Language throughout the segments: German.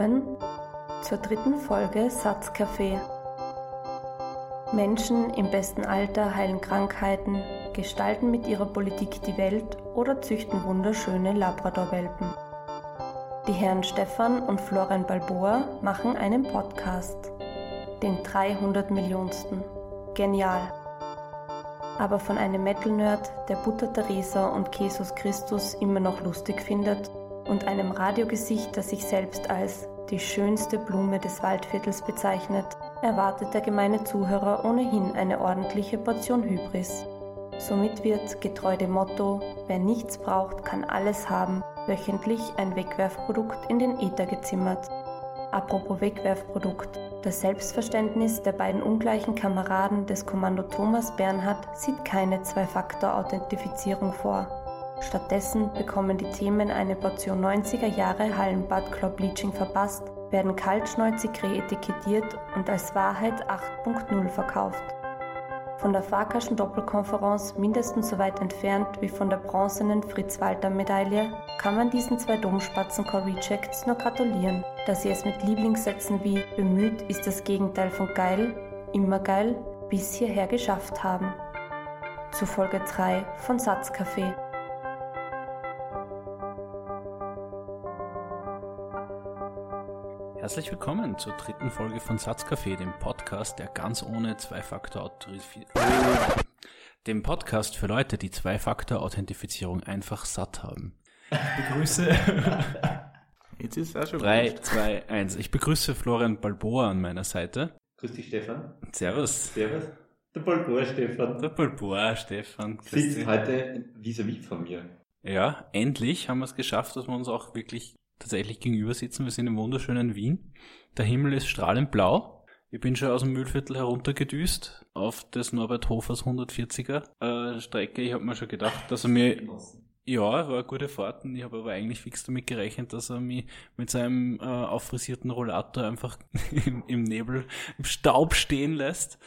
willkommen zur dritten Folge Satzcafé. Menschen im besten Alter heilen Krankheiten, gestalten mit ihrer Politik die Welt oder züchten wunderschöne Labradorwelpen. Die Herren Stefan und Florian Balboa machen einen Podcast, den 300 Millionsten. Genial. Aber von einem Metal-Nerd, der Butter Teresa und Jesus Christus immer noch lustig findet, und einem Radiogesicht, das sich selbst als die schönste Blume des Waldviertels bezeichnet, erwartet der gemeine Zuhörer ohnehin eine ordentliche Portion Hybris. Somit wird, getreu dem Motto, wer nichts braucht, kann alles haben, wöchentlich ein Wegwerfprodukt in den Äther gezimmert. Apropos Wegwerfprodukt. Das Selbstverständnis der beiden ungleichen Kameraden des Kommando Thomas Bernhard sieht keine Zwei-Faktor-Authentifizierung vor. Stattdessen bekommen die Themen eine Portion 90er Jahre Hallenbad Club Bleaching verpasst, werden kaltschnäuzig reetikettiert und als Wahrheit 8.0 verkauft. Von der Farkaschen Doppelkonferenz mindestens so weit entfernt wie von der bronzenen Fritz-Walter-Medaille kann man diesen zwei Domspatzen Core Rejects nur gratulieren, dass sie es mit Lieblingssätzen wie bemüht ist das Gegenteil von geil, immer geil, bis hierher geschafft haben. Zu Folge 3 von Satzcafé. Herzlich willkommen zur dritten Folge von Satzcafé, dem Podcast, der ganz ohne Zwei-Faktor-Authentifizierung, dem Podcast für Leute, die Zwei-Faktor-Authentifizierung einfach satt haben. Ich begrüße. Jetzt ist es auch schon 3, 2, 1. Ich begrüße Florian Balboa an meiner Seite. Grüß dich, Stefan. Servus. Servus. Der Balboa, Stefan. Der Balboa, Stefan. Sitzt heute vis-à-vis -vis von mir. Ja, endlich haben wir es geschafft, dass wir uns auch wirklich tatsächlich gegenüber sitzen. Wir sind im wunderschönen Wien. Der Himmel ist strahlend blau. Ich bin schon aus dem Mühlviertel heruntergedüst auf das Norbert Hofers 140er äh, Strecke. Ich habe mir schon gedacht, dass er mir ja, war eine gute Fahrt ich habe aber eigentlich fix damit gerechnet, dass er mich mit seinem äh, auffrisierten Rollator einfach im, im, Nebel, im Staub stehen lässt.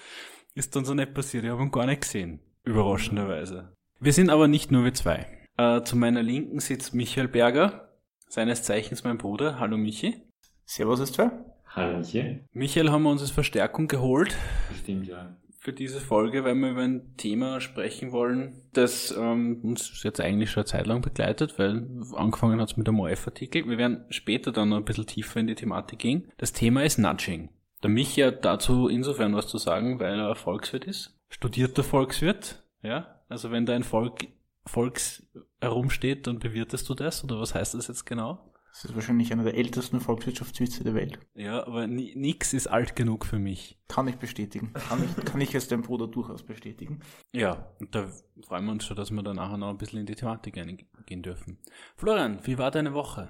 Ist dann so nicht passiert. Ich habe ihn gar nicht gesehen. Überraschenderweise. Wir sind aber nicht nur wir zwei. Äh, zu meiner Linken sitzt Michael Berger, seines Zeichens mein Bruder. Hallo Michi. Servus ist zwei. Hallo Michi. Michael haben wir uns als Verstärkung geholt. Stimmt, ja. Für diese Folge, weil wir über ein Thema sprechen wollen, das ähm, uns jetzt eigentlich schon eine Zeit lang begleitet, weil angefangen hat es mit einem OF-Artikel. Wir werden später dann noch ein bisschen tiefer in die Thematik gehen. Das Thema ist Nudging. Der Michi hat dazu insofern was zu sagen, weil er Volkswirt ist. Studierter Volkswirt, ja. Also wenn da ein Volk Volks herumsteht, dann bewirtest du das? Oder was heißt das jetzt genau? Das ist wahrscheinlich einer der ältesten Volkswirtschaftswitze der Welt. Ja, aber nix ist alt genug für mich. Kann ich bestätigen. Kann ich, kann ich als dein Bruder durchaus bestätigen. Ja, und da freuen wir uns schon, dass wir dann nachher noch ein bisschen in die Thematik eingehen dürfen. Florian, wie war deine Woche?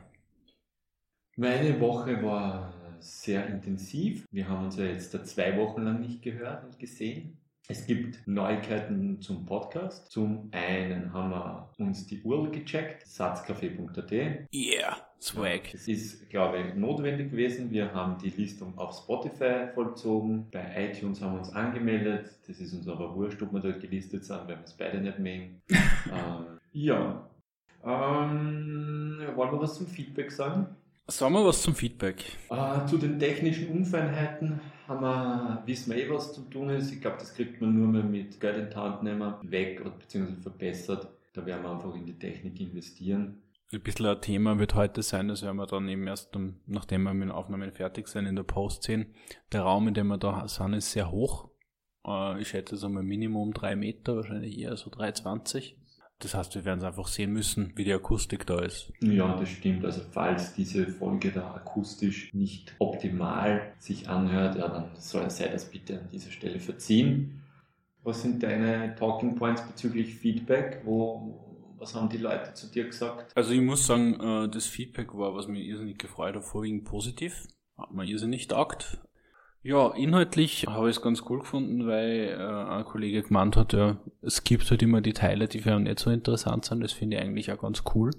Meine Woche war sehr intensiv. Wir haben uns ja jetzt zwei Wochen lang nicht gehört und gesehen. Es gibt Neuigkeiten zum Podcast. Zum einen haben wir uns die URL gecheckt, satzcafé.at. Yeah, swag. Es ist, glaube ich, notwendig gewesen. Wir haben die Listung auf Spotify vollzogen. Bei iTunes haben wir uns angemeldet. Das ist uns aber wurscht, ob wir dort gelistet sind, weil wir es beide nicht mögen. ähm, ja. Ähm, wollen wir was zum Feedback sagen? Sagen wir was zum Feedback. Äh, zu den technischen Unfeinheiten haben wir, wissen wir eh, was zu tun ist. Ich glaube, das kriegt man nur mehr mit Geld in die Hand nehmen, weg bzw. verbessert. Da werden wir einfach in die Technik investieren. Ein bisschen ein Thema wird heute sein, das werden wir dann eben erst, nachdem wir mit den Aufnahmen fertig sind, in der Post sehen. Der Raum, in dem wir da sind, ist sehr hoch. Äh, ich schätze so mal Minimum drei Meter, wahrscheinlich eher so 3,20. Das heißt, wir werden es einfach sehen müssen, wie die Akustik da ist. Ja, das stimmt. Also falls diese Folge da akustisch nicht optimal sich anhört, ja, dann soll, sei das bitte an dieser Stelle verziehen. Was sind deine Talking Points bezüglich Feedback? Wo, was haben die Leute zu dir gesagt? Also ich muss sagen, äh, das Feedback war, was mir irrsinnig gefreut hat, vorwiegend positiv. Hat mir irrsinnig taugt. Ja, inhaltlich habe ich es ganz cool gefunden, weil äh, ein Kollege gemeint hat, ja, es gibt halt immer die Teile, die für ihn nicht so interessant sind. Das finde ich eigentlich auch ganz cool.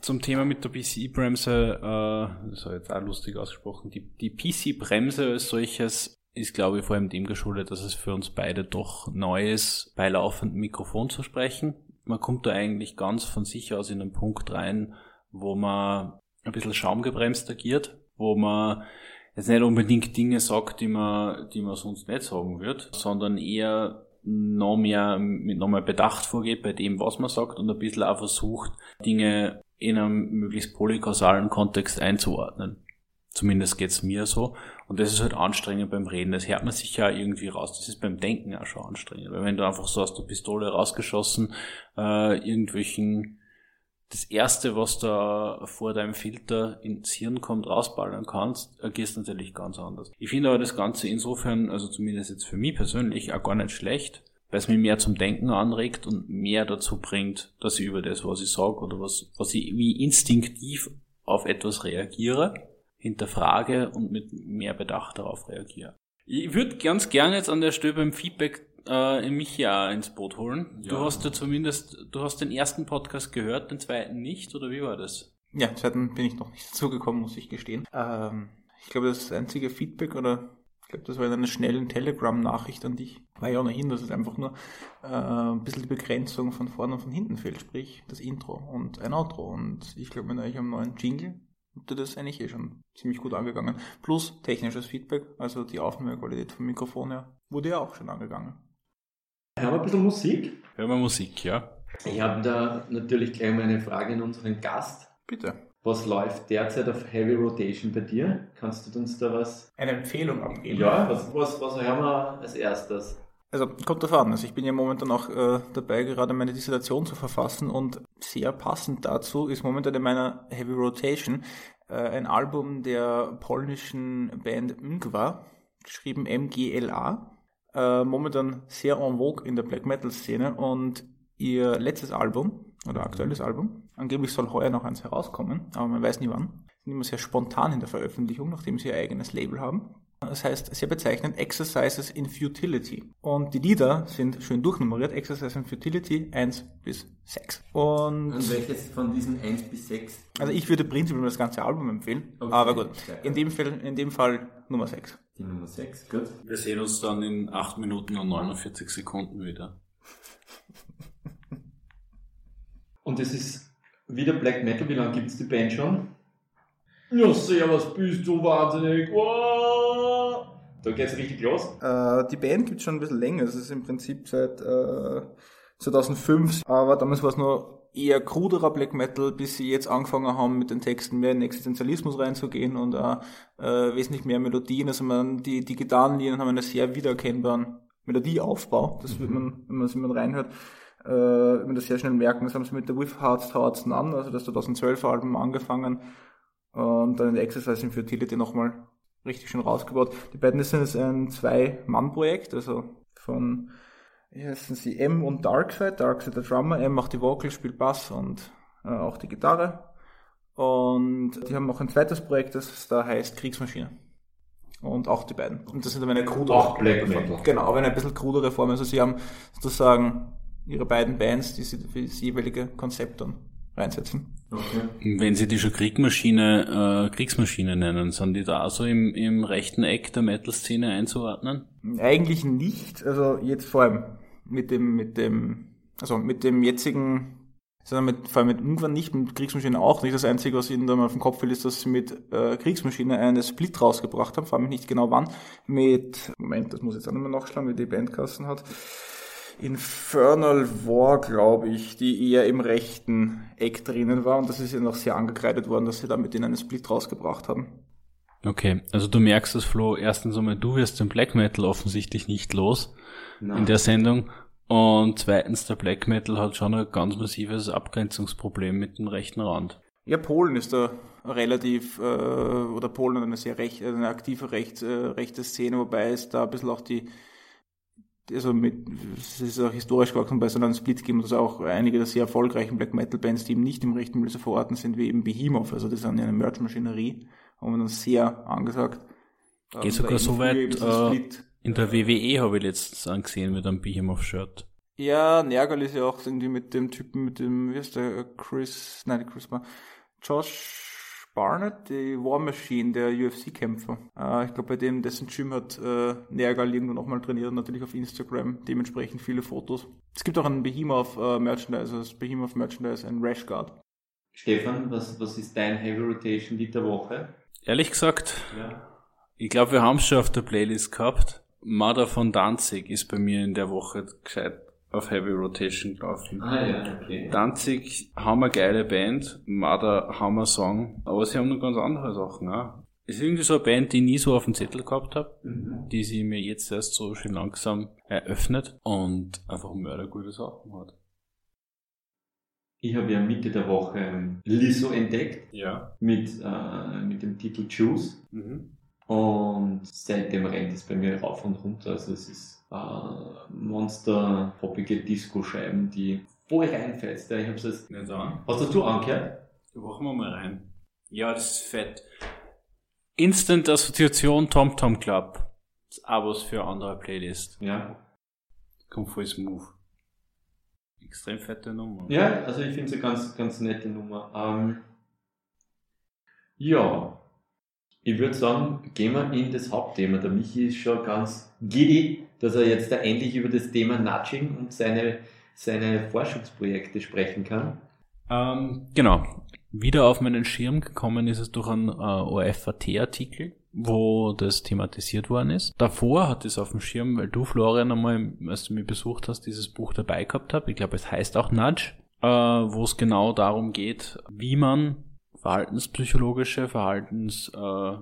Zum Thema mit der PC-Bremse, äh, das war jetzt auch lustig ausgesprochen, die, die PC-Bremse als solches ist, glaube ich, vor allem dem geschuldet, dass es für uns beide doch neu ist, bei laufendem Mikrofon zu sprechen. Man kommt da eigentlich ganz von sich aus in einen Punkt rein, wo man ein bisschen schaumgebremst agiert wo man jetzt nicht unbedingt Dinge sagt, die man, die man sonst nicht sagen wird, sondern eher noch mehr, mit noch mehr Bedacht vorgeht bei dem, was man sagt und ein bisschen auch versucht, Dinge in einem möglichst polykausalen Kontext einzuordnen. Zumindest geht's mir so. Und das ist halt anstrengend beim Reden. Das hört man sich ja irgendwie raus. Das ist beim Denken auch schon anstrengend. Weil wenn du einfach so aus der Pistole rausgeschossen äh, irgendwelchen das erste, was da vor deinem Filter ins Hirn kommt, rausballern kannst, agierst natürlich ganz anders. Ich finde aber das Ganze insofern, also zumindest jetzt für mich persönlich, auch gar nicht schlecht, weil es mich mehr zum Denken anregt und mehr dazu bringt, dass ich über das, was ich sage oder was, was ich wie instinktiv auf etwas reagiere, hinterfrage und mit mehr Bedacht darauf reagiere. Ich würde ganz gerne jetzt an der Stelle beim Feedback äh, mich ja ins Boot holen. Ja. Du hast ja zumindest, du hast den ersten Podcast gehört, den zweiten nicht, oder wie war das? Ja, den zweiten bin ich noch nicht dazugekommen, muss ich gestehen. Ähm, ich glaube, das einzige Feedback oder ich glaube, das war in einer schnellen Telegram-Nachricht an dich. War ja ohnehin, dass es einfach nur äh, ein bisschen die Begrenzung von vorne und von hinten fehlt, sprich das Intro und ein Outro. Und ich glaube, mit euch am neuen Jingle habt ihr das eigentlich eh schon ziemlich gut angegangen. Plus technisches Feedback, also die Aufnahmequalität vom Mikrofon her, wurde ja auch schon angegangen. Haben wir ein bisschen Musik? Hören wir Musik, ja. Ich habe da natürlich gleich mal eine Frage an unseren Gast. Bitte. Was läuft derzeit auf Heavy Rotation bei dir? Kannst du uns da was... Eine Empfehlung abgeben? Ja, was, was, was hören wir als erstes? Also kommt davon an. Also ich bin ja momentan auch äh, dabei, gerade meine Dissertation zu verfassen und sehr passend dazu ist momentan in meiner Heavy Rotation äh, ein Album der polnischen Band Mgwa, geschrieben MGLA äh, momentan sehr en vogue in der Black Metal Szene und ihr letztes Album oder aktuelles Album, angeblich soll heuer noch eins herauskommen, aber man weiß nie wann, sind immer sehr spontan in der Veröffentlichung, nachdem sie ihr eigenes Label haben. Das heißt, sehr bezeichnend Exercises in Futility. Und die Lieder sind schön durchnummeriert, Exercises in Futility 1 bis 6. Und, Und welches von diesen 1 bis 6? Also ich würde prinzipiell das ganze Album empfehlen, okay. aber gut, in dem, Fall, in dem Fall Nummer 6. Die Nummer 6, gut. Wir sehen uns dann in 8 Minuten und 49 Sekunden wieder. Und es ist wieder Black Metal. Wie lange gibt es die Band schon? Ja, servus, bist du wahnsinnig. Wow. Da geht's richtig los. Äh, die Band gibt es schon ein bisschen länger. Es ist im Prinzip seit äh, 2005. Aber damals war es nur eher kruderer Black Metal, bis sie jetzt angefangen haben, mit den Texten mehr in Existenzialismus reinzugehen und auch, äh, wesentlich mehr Melodien. Also man, die, die Gitarrenlinien haben einen sehr wiedererkennbaren Melodieaufbau. Das mhm. wird man, wenn man es immer reinhört, äh, wird man das sehr schnell merken. Das haben sie mit der With Hearts Hearts an, also das 2012 Album angefangen und dann in der Exercise in Fertility nochmal richtig schön rausgebaut. Die beiden sind jetzt ein Zwei-Mann-Projekt, also von wie heißen sie, M und Darkseid. Darkseid der Drummer, M macht die Vocals, spielt Bass und äh, auch die Gitarre. Und die haben noch ein zweites Projekt, das da heißt Kriegsmaschine. Und auch die beiden. Und das sind aber eine krudere Auch Black Metal. Genau, aber eine bisschen krudere Form. Also sie haben sozusagen ihre beiden Bands, die sie für das jeweilige Konzept dann reinsetzen. Okay. Wenn Sie die schon Kriegsmaschine, äh, Kriegsmaschine nennen, sind die da so im, im rechten Eck der Metal-Szene einzuordnen? Eigentlich nicht. Also jetzt vor allem mit dem, mit dem, also mit dem jetzigen, sondern mit, vor allem mit irgendwann nicht, mit Kriegsmaschine auch nicht. Das Einzige, was ihnen da mal auf den Kopf will, ist, dass sie mit äh, Kriegsmaschine eine Split rausgebracht haben, vor allem nicht genau wann, mit, Moment, das muss ich jetzt auch nochmal nachschlagen, wie die Bandkassen hat. Infernal War, glaube ich, die eher im rechten Eck drinnen war und das ist ja noch sehr angekreidet worden, dass sie da mit denen einen Split rausgebracht haben. Okay, also du merkst es, Flo, erstens einmal, du wirst den Black Metal offensichtlich nicht los Nein. in der Sendung. Und zweitens, der Black Metal hat schon ein ganz massives Abgrenzungsproblem mit dem rechten Rand. Ja, Polen ist da relativ, äh, oder Polen hat eine sehr recht, eine aktive recht, äh, rechte Szene, wobei es da ein bisschen auch die, also mit, es ist auch historisch gewachsen bei so einem Split gegeben, dass auch einige der sehr erfolgreichen Black Metal Bands, die eben nicht im rechten Milieu verorten sind, wie eben Behemoth, also das ist eine Merch-Maschinerie, haben wir dann sehr angesagt. Geht sogar so weit, äh, in der WWE habe ich letztens angesehen mit einem Behemoth-Shirt. Ja, Nergal ist ja auch irgendwie mit dem Typen, mit dem, wie heißt der, Chris, nein, Chris war, Josh Barnett, die War Machine, der UFC-Kämpfer. Äh, ich glaube, bei dem, dessen Gym hat äh, Nergal irgendwo nochmal trainiert, natürlich auf Instagram, dementsprechend viele Fotos. Es gibt auch einen Behemoth äh, Merchandise, also das Behemoth Merchandise, ein Rash Guard. Stefan, was, was ist dein Heavy Rotation Lied der Woche? Ehrlich gesagt, Ja. ich glaube, wir haben es schon auf der Playlist gehabt. Mother von Danzig ist bei mir in der Woche gescheit auf Heavy Rotation gelaufen. Ah ja, okay. Danzig, hammer geile Band, Mother, hammer Song, aber sie haben noch ganz andere Sachen auch. Ist irgendwie so eine Band, die ich nie so auf dem Zettel gehabt habe, Mhm. die sie mir jetzt erst so schön langsam eröffnet und einfach mördergute Sachen hat. Ich habe ja Mitte der Woche ähm, Lizzo entdeckt Ja. mit, äh, mit dem Titel Juice. Mhm. Und seitdem rennt es bei mir rauf und runter. Also es ist äh, monster poppige Disco-Scheiben, die voll reinfetzt. Ich hab's jetzt, Nicht an. hast das du angehört? Da machen wir mal rein. Ja, das ist fett. Instant Assoziation Tom Tom Club. Das was für andere Playlist. Ja. Kommt voll smooth. Extrem fette Nummer. Ja, also ich finde es eine ganz, ganz nette Nummer. Ähm, ja, ich würde sagen, gehen wir in das Hauptthema. Der Michi ist schon ganz giddy, dass er jetzt da endlich über das Thema Nudging und seine, seine Forschungsprojekte sprechen kann. Ähm, genau. Wieder auf meinen Schirm gekommen ist es durch einen äh, OFAT-Artikel, wo das thematisiert worden ist. Davor hatte es auf dem Schirm, weil du, Florian, einmal, als du mich besucht hast, dieses Buch dabei gehabt hast. Ich glaube, es heißt auch Nudge, äh, wo es genau darum geht, wie man verhaltenspsychologische, verhaltens äh,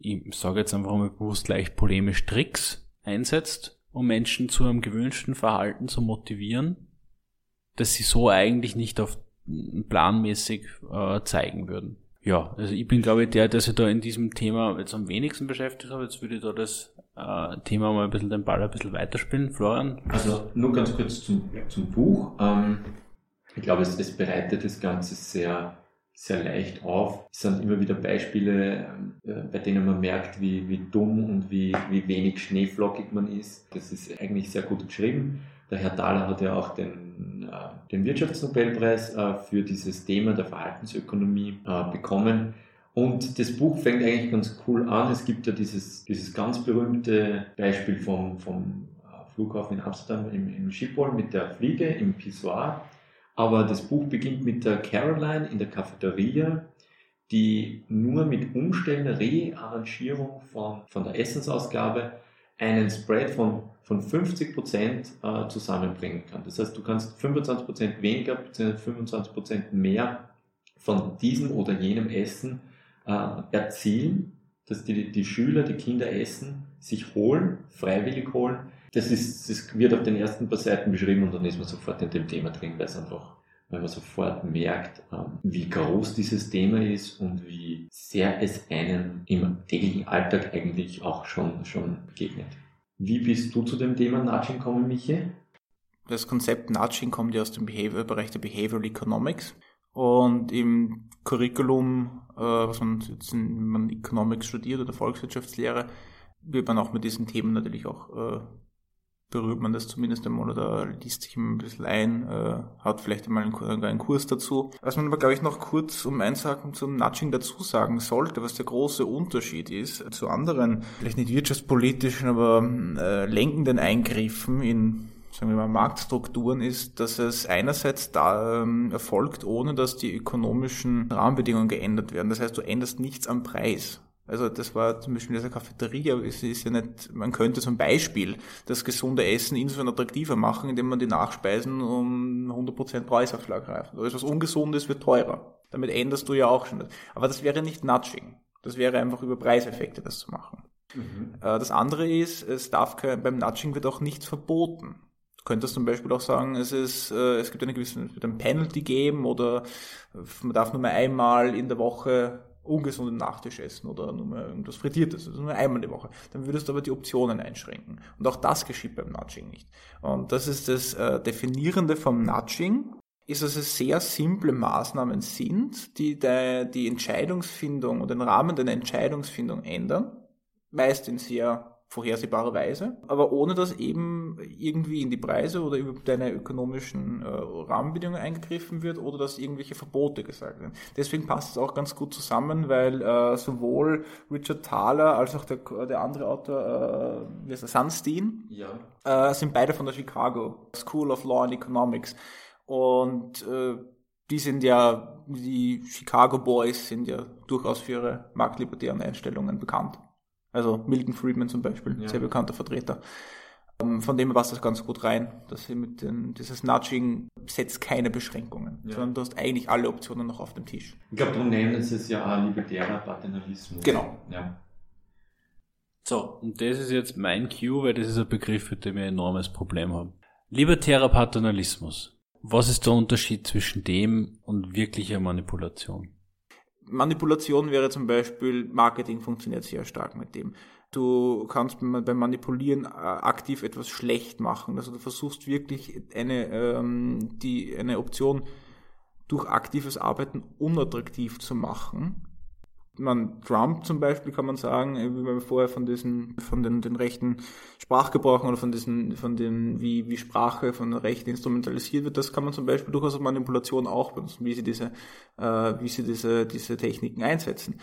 ich sage jetzt einfach mal bewusst gleich polemisch Tricks einsetzt, um Menschen zu einem gewünschten Verhalten zu motivieren, das sie so eigentlich nicht auf planmäßig äh, zeigen würden. Ja, also ich bin glaube ich der, der sich da in diesem Thema jetzt am wenigsten beschäftigt hat. Jetzt würde ich da das äh, Thema mal ein bisschen den Ball ein bisschen weiterspielen. Florian? Also nur ganz kurz zum, zum Buch. Ähm, ich glaube, es, es bereitet das Ganze sehr, sehr leicht auf. Es sind immer wieder Beispiele, ähm, äh, bei denen man merkt, wie, wie dumm und wie, wie wenig schneeflockig man ist. Das ist eigentlich sehr gut geschrieben. Der Herr Thaler hat ja auch den, äh, den Wirtschaftsnobelpreis äh, für dieses Thema der Verhaltensökonomie äh, bekommen. Und das Buch fängt eigentlich ganz cool an. Es gibt ja dieses, dieses ganz berühmte Beispiel vom, vom äh, Flughafen in Amsterdam im, im Schiphol mit der Fliege im Pissoir. Aber das Buch beginnt mit der Caroline in der Cafeteria, die nur mit Umstellen, Rearrangierung von, von der Essensausgabe einen Spread von, von 50% äh, zusammenbringen kann. Das heißt, du kannst 25% weniger bzw. 25% mehr von diesem oder jenem Essen äh, erzielen, dass die, die Schüler, die Kinder essen, sich holen, freiwillig holen. Das, ist, das wird auf den ersten paar Seiten beschrieben und dann ist man sofort in dem Thema drin, weil es einfach, weil man sofort merkt, ähm, wie groß dieses Thema ist und wie sehr es einem im täglichen Alltag eigentlich auch schon, schon begegnet. Wie bist du zu dem Thema Nudging gekommen, Michi? Das Konzept Nudging kommt ja aus dem Behavior, Bereich der Behavioral Economics. Und im Curriculum, äh, was man jetzt in, wenn man Economics studiert oder Volkswirtschaftslehre, wird man auch mit diesen Themen natürlich auch, äh, berührt man das zumindest einmal oder liest sich immer ein bisschen ein, äh, hat vielleicht einmal einen, einen Kurs dazu. Was man aber, glaube ich, noch kurz um Einsagen zum Nudging dazu sagen sollte, was der große Unterschied ist zu anderen, vielleicht nicht wirtschaftspolitischen, aber äh, lenkenden Eingriffen in sagen wir mal, Marktstrukturen ist, dass es einerseits da ähm, erfolgt, ohne dass die ökonomischen Rahmenbedingungen geändert werden. Das heißt, du änderst nichts am Preis. Also das war zum Beispiel in dieser Cafeteria, es ist ja nicht, man könnte zum Beispiel das gesunde Essen insofern attraktiver machen, indem man die Nachspeisen um 100% Preisaufschlag greift. Oder etwas Ungesundes wird teurer. Damit änderst du ja auch schon. Aber das wäre nicht Nudging. Das wäre einfach über Preiseffekte das zu machen. Äh, Das andere ist, es darf kein, beim Nudging wird auch nichts verboten. Du könntest zum Beispiel auch sagen, es ist, äh, es gibt eine gewisse, es wird ein Penalty geben oder man darf nur mal einmal in der Woche ungesunden Nachtisch essen oder nur mal irgendwas Frittiertes, also nur einmal die Woche. Dann würdest du aber die Optionen einschränken. Und auch das geschieht beim Nudging nicht. Und das ist das äh, Definierende vom Nudging, ist, dass es sehr simple Maßnahmen sind, die de, die Entscheidungsfindung und den Rahmen der Entscheidungsfindung ändern, meist in sehr vorhersehbarer Weise, aber ohne dass eben irgendwie in die Preise oder über deine ökonomischen äh, Rahmenbedingungen eingegriffen wird oder dass irgendwelche Verbote gesagt werden. Deswegen passt es auch ganz gut zusammen, weil äh, sowohl Richard Thaler als auch der, der andere Autor, äh, wie heißt der, Sunstein, Ja. äh, sind beide von der Chicago School of Law and Economics. Und äh, die sind ja, die Chicago Boys sind ja durchaus für ihre marktlibertären Einstellungen bekannt. Also Milton Friedman zum Beispiel, ja. sehr bekannter Vertreter. Ähm, von dem passt das ganz gut rein, dass sie mit den, dieses Nudging setzt keine Beschränkungen, ja. sondern du hast eigentlich alle Optionen noch auf dem Tisch. Ich glaube, darum nennen sie es ja auch libertärer Paternalismus. Genau. Ja. So, und das ist jetzt mein Cue, weil das ist ein Begriff, mit dem wir ein enormes Problem haben. Libertärer Paternalismus. Was ist der Unterschied zwischen dem und wirklicher Manipulation? Manipulation wäre zum Beispiel, Marketing funktioniert sehr stark mit dem. Du kannst beim Manipulieren äh, aktiv etwas schlecht machen. Also du versuchst wirklich eine, ähm, die, eine Option durch aktives Arbeiten unattraktiv zu machen man Trump zum Beispiel kann man sagen, wie wir vorher von diesen, von den, den rechten Sprachgebrauchen oder von diesen, von den, wie, wie Sprache von Rechten instrumentalisiert wird, das kann man zum Beispiel durchaus auf Manipulation auch benutzen, wie sie diese, äh, wie sie diese, diese Techniken einsetzen.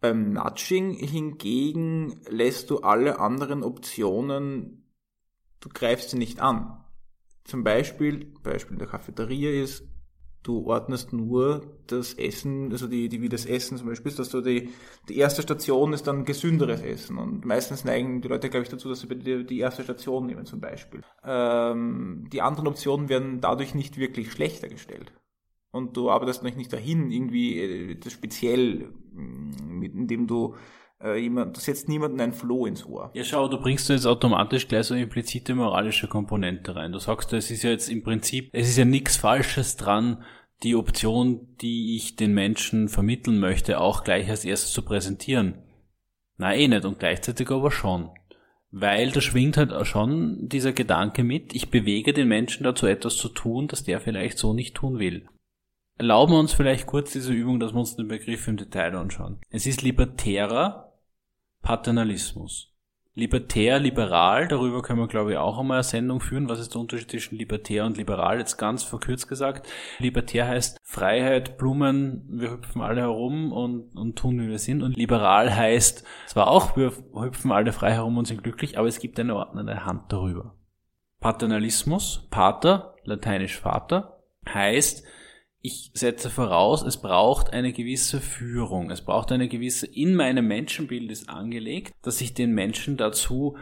Beim Nudging hingegen lässt du alle anderen Optionen, du greifst sie nicht an. Zum Beispiel, Beispiel in der Cafeteria ist, Du ordnest nur das Essen, also die, die wie das Essen zum Beispiel ist, dass du die, die erste Station ist dann gesünderes Essen. Und meistens neigen die Leute, glaube ich, dazu, dass sie die, die erste Station nehmen zum Beispiel. Ähm, die anderen Optionen werden dadurch nicht wirklich schlechter gestellt. Und du arbeitest nicht dahin, irgendwie äh, das speziell, mm, indem du äh, setzt niemanden ein Floh ins Ohr. Ja, schau, du bringst jetzt automatisch gleich so eine implizite moralische Komponente rein. Du sagst, es ist ja jetzt im Prinzip, es ist ja nichts Falsches dran, die Option, die ich den Menschen vermitteln möchte, auch gleich als erstes zu präsentieren. Na eh nicht und gleichzeitig aber schon. Weil da schwingt halt schon dieser Gedanke mit, ich bewege den Menschen dazu etwas zu tun, das der vielleicht so nicht tun will. Erlauben wir uns vielleicht kurz diese Übung, dass wir uns den Begriff im Detail anschauen. Es ist libertärer Paternalismus libertär, liberal, darüber können wir glaube ich auch einmal eine Sendung führen. Was ist der Unterschied zwischen libertär und liberal? Jetzt ganz verkürzt gesagt. Libertär heißt Freiheit, Blumen, wir hüpfen alle herum und, und tun, wie wir sind. Und liberal heißt zwar auch, wir hüpfen alle frei herum und sind glücklich, aber es gibt eine ordnende Hand darüber. Paternalismus, Pater, lateinisch Vater, heißt, ich setze voraus, es braucht eine gewisse Führung. Es braucht eine gewisse, in meinem Menschenbild ist angelegt, dass ich den Menschen dazu,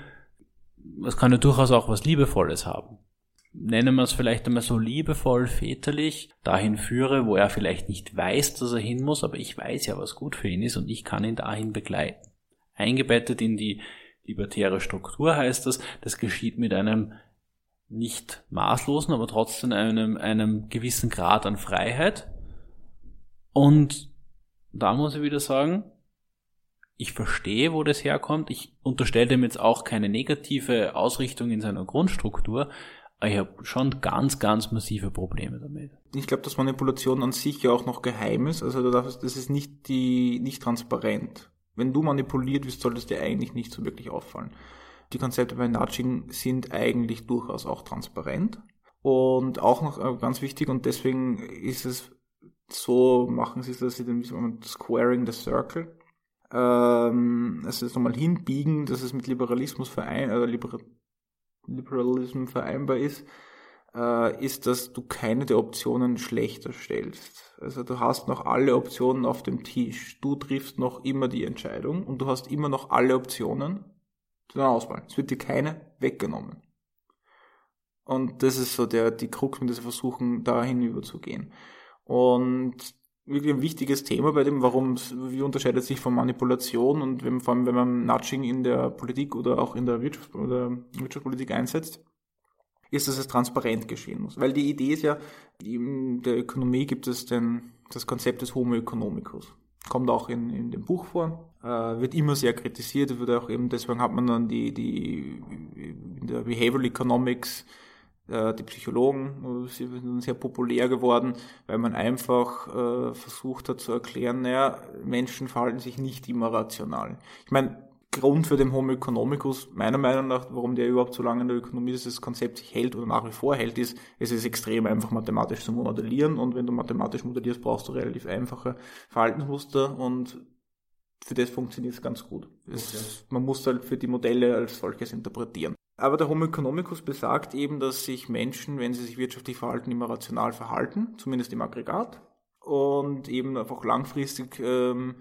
es kann ja durchaus auch was Liebevolles haben. Nennen wir es vielleicht einmal so liebevoll, väterlich, dahin führe, wo er vielleicht nicht weiß, dass er hin muss, aber ich weiß ja, was gut für ihn ist und ich kann ihn dahin begleiten. Eingebettet in die libertäre Struktur heißt das, das geschieht mit einem nicht maßlosen, aber trotzdem einem, einem gewissen Grad an Freiheit. Und da muss ich wieder sagen, ich verstehe, wo das herkommt. Ich unterstelle dem jetzt auch keine negative Ausrichtung in seiner Grundstruktur, aber ich habe schon ganz, ganz massive Probleme damit. Ich glaube, dass Manipulation an sich ja auch noch geheim ist. Also das ist nicht die nicht transparent. Wenn du manipuliert wirst, sollte es dir eigentlich nicht so wirklich auffallen. Die Konzepte bei Nudging sind eigentlich durchaus auch transparent. Und auch noch äh, ganz wichtig, und deswegen ist es so, machen sie es, dass sie den Squaring the Circle, ähm, also das nochmal hinbiegen, dass es mit Liberalismus verein, äh, Liber Liberalismus vereinbar ist, äh, ist, dass du keine der Optionen schlechter stellst. Also du hast noch alle Optionen auf dem Tisch. Du triffst noch immer die Entscheidung und du hast immer noch alle Optionen zu einer Auswahl. Es wird dir keine weggenommen. Und das ist so der, die Krux, mit der sie versuchen, da hinüberzugehen. Und wirklich ein wichtiges Thema bei dem, warum, wie unterscheidet sich von Manipulation und wenn, vor allem, wenn man Nudging in der Politik oder auch in der Wirtschaft oder Wirtschaftspolitik einsetzt, ist, dass es transparent geschehen muss. Weil die Idee ist ja, in der Ökonomie gibt es den, das Konzept des Homo economicus kommt auch in, in dem Buch vor, äh, wird immer sehr kritisiert, wird auch eben, deswegen hat man dann die, die in der Behavioral Economics äh, die Psychologen sind sehr populär geworden, weil man einfach äh, versucht hat zu erklären, naja, Menschen verhalten sich nicht immer rational. Ich meine, Grund für den Homo economicus, meiner Meinung nach, warum der überhaupt so lange in der Ökonomie dieses Konzept sich hält oder nach wie vor hält, ist, es ist extrem einfach mathematisch zu modellieren und wenn du mathematisch modellierst, brauchst du relativ einfache Verhaltensmuster und für das funktioniert es ganz gut. Es, okay. Man muss halt für die Modelle als solches interpretieren. Aber der Homo economicus besagt eben, dass sich Menschen, wenn sie sich wirtschaftlich verhalten, immer rational verhalten, zumindest im Aggregat. und eben einfach langfristig ähm,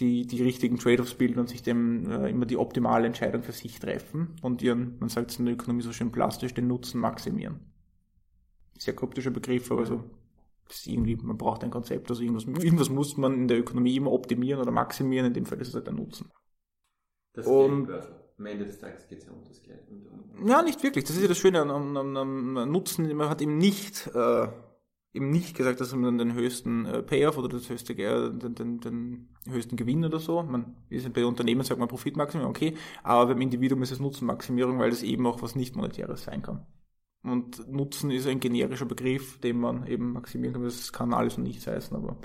die, die richtigen Trade-offs bilden und sich dem äh, immer die optimale Entscheidung für sich treffen und ihren, man sagt es in der Ökonomie so schön plastisch, den Nutzen maximieren. Sehr kryptischer Begriff, aber so ist irgendwie, man braucht ein Konzept, also irgendwas, irgendwas muss man in der Ökonomie immer optimieren oder maximieren, in dem Fall ist es halt der Nutzen. Das Und-. Am Ende des Tages geht es ja um das Geld. Um, Ja, nicht wirklich. Das ist ja das Schöne an, an, an, an Nutzen. Man hat eben nicht, äh, eben nicht gesagt, dass man den höchsten äh, Payoff oder das höchste, äh, den, den, den höchsten Gewinn oder so. Man ist bei Unternehmen sagt man Profitmaximierung, okay, aber beim Individuum ist es Nutzenmaximierung, weil das eben auch was nicht monetäres sein kann. Und Nutzen ist ein generischer Begriff, den man eben maximieren kann. Das kann alles und nichts heißen, aber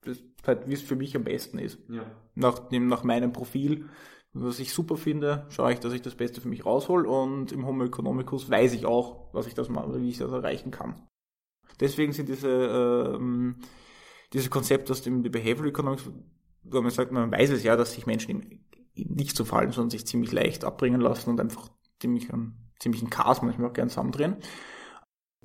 das ist halt, wie es für mich am besten ist ja. nach, dem, nach meinem Profil, was ich super finde, schaue ich, dass ich das Beste für mich raushol und im Homo economicus weiß ich auch, was ich das mache, wie ich das erreichen kann. Deswegen sind diese, ähm, diese Konzepte aus dem Behavioral Economics, wo man sagt, man weiß es ja, dass sich Menschen nicht so fallen, sondern sich ziemlich leicht abbringen lassen und einfach ziemlich einen ziemlichen Chaos manchmal auch gern zusammendrehen.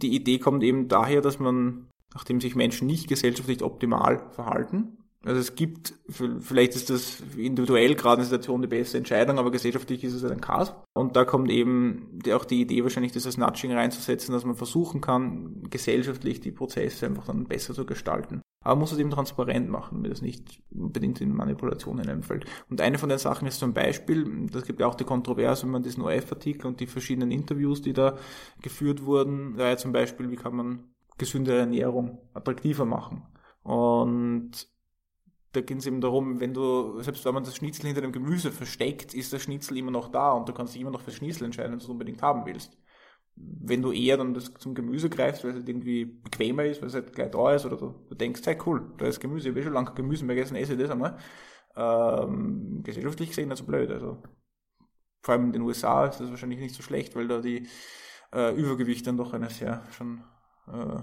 Die Idee kommt eben daher, dass man, nachdem sich Menschen nicht gesellschaftlich optimal verhalten, also es gibt, vielleicht ist das individuell gerade eine Situation die beste Entscheidung, aber gesellschaftlich ist es halt ein Chaos. Und da kommt eben auch die Idee wahrscheinlich, dieses Nudging reinzusetzen, dass man versuchen kann, gesellschaftlich die Prozesse einfach dann besser zu gestalten. Aber man muss es eben transparent machen, damit es nicht unbedingt in Manipulation hineinfällt. Und eine von den Sachen ist zum Beispiel, das gibt ja auch die Kontroverse, wenn man diesen OF-Artikel und die verschiedenen Interviews, die da geführt wurden, da ja zum Beispiel, wie kann man gesündere Ernährung attraktiver machen. Und da ging es eben darum, wenn du, selbst wenn man das Schnitzel hinter dem Gemüse versteckt, ist das Schnitzel immer noch da und du kannst dich immer noch fürs Schnitzel entscheiden, wenn du es unbedingt haben willst. Wenn du eher dann das zum Gemüse greifst, weil es halt irgendwie bequemer ist, weil es halt gleich da ist, oder du, du denkst, hey cool, da ist Gemüse, ich habe eh schon lange Gemüse mehr gegessen, esse ich das einmal. Ähm, gesellschaftlich gesehen nicht so blöd. Also vor allem in den USA ist das wahrscheinlich nicht so schlecht, weil da die äh, Übergewicht dann doch eine sehr schon äh,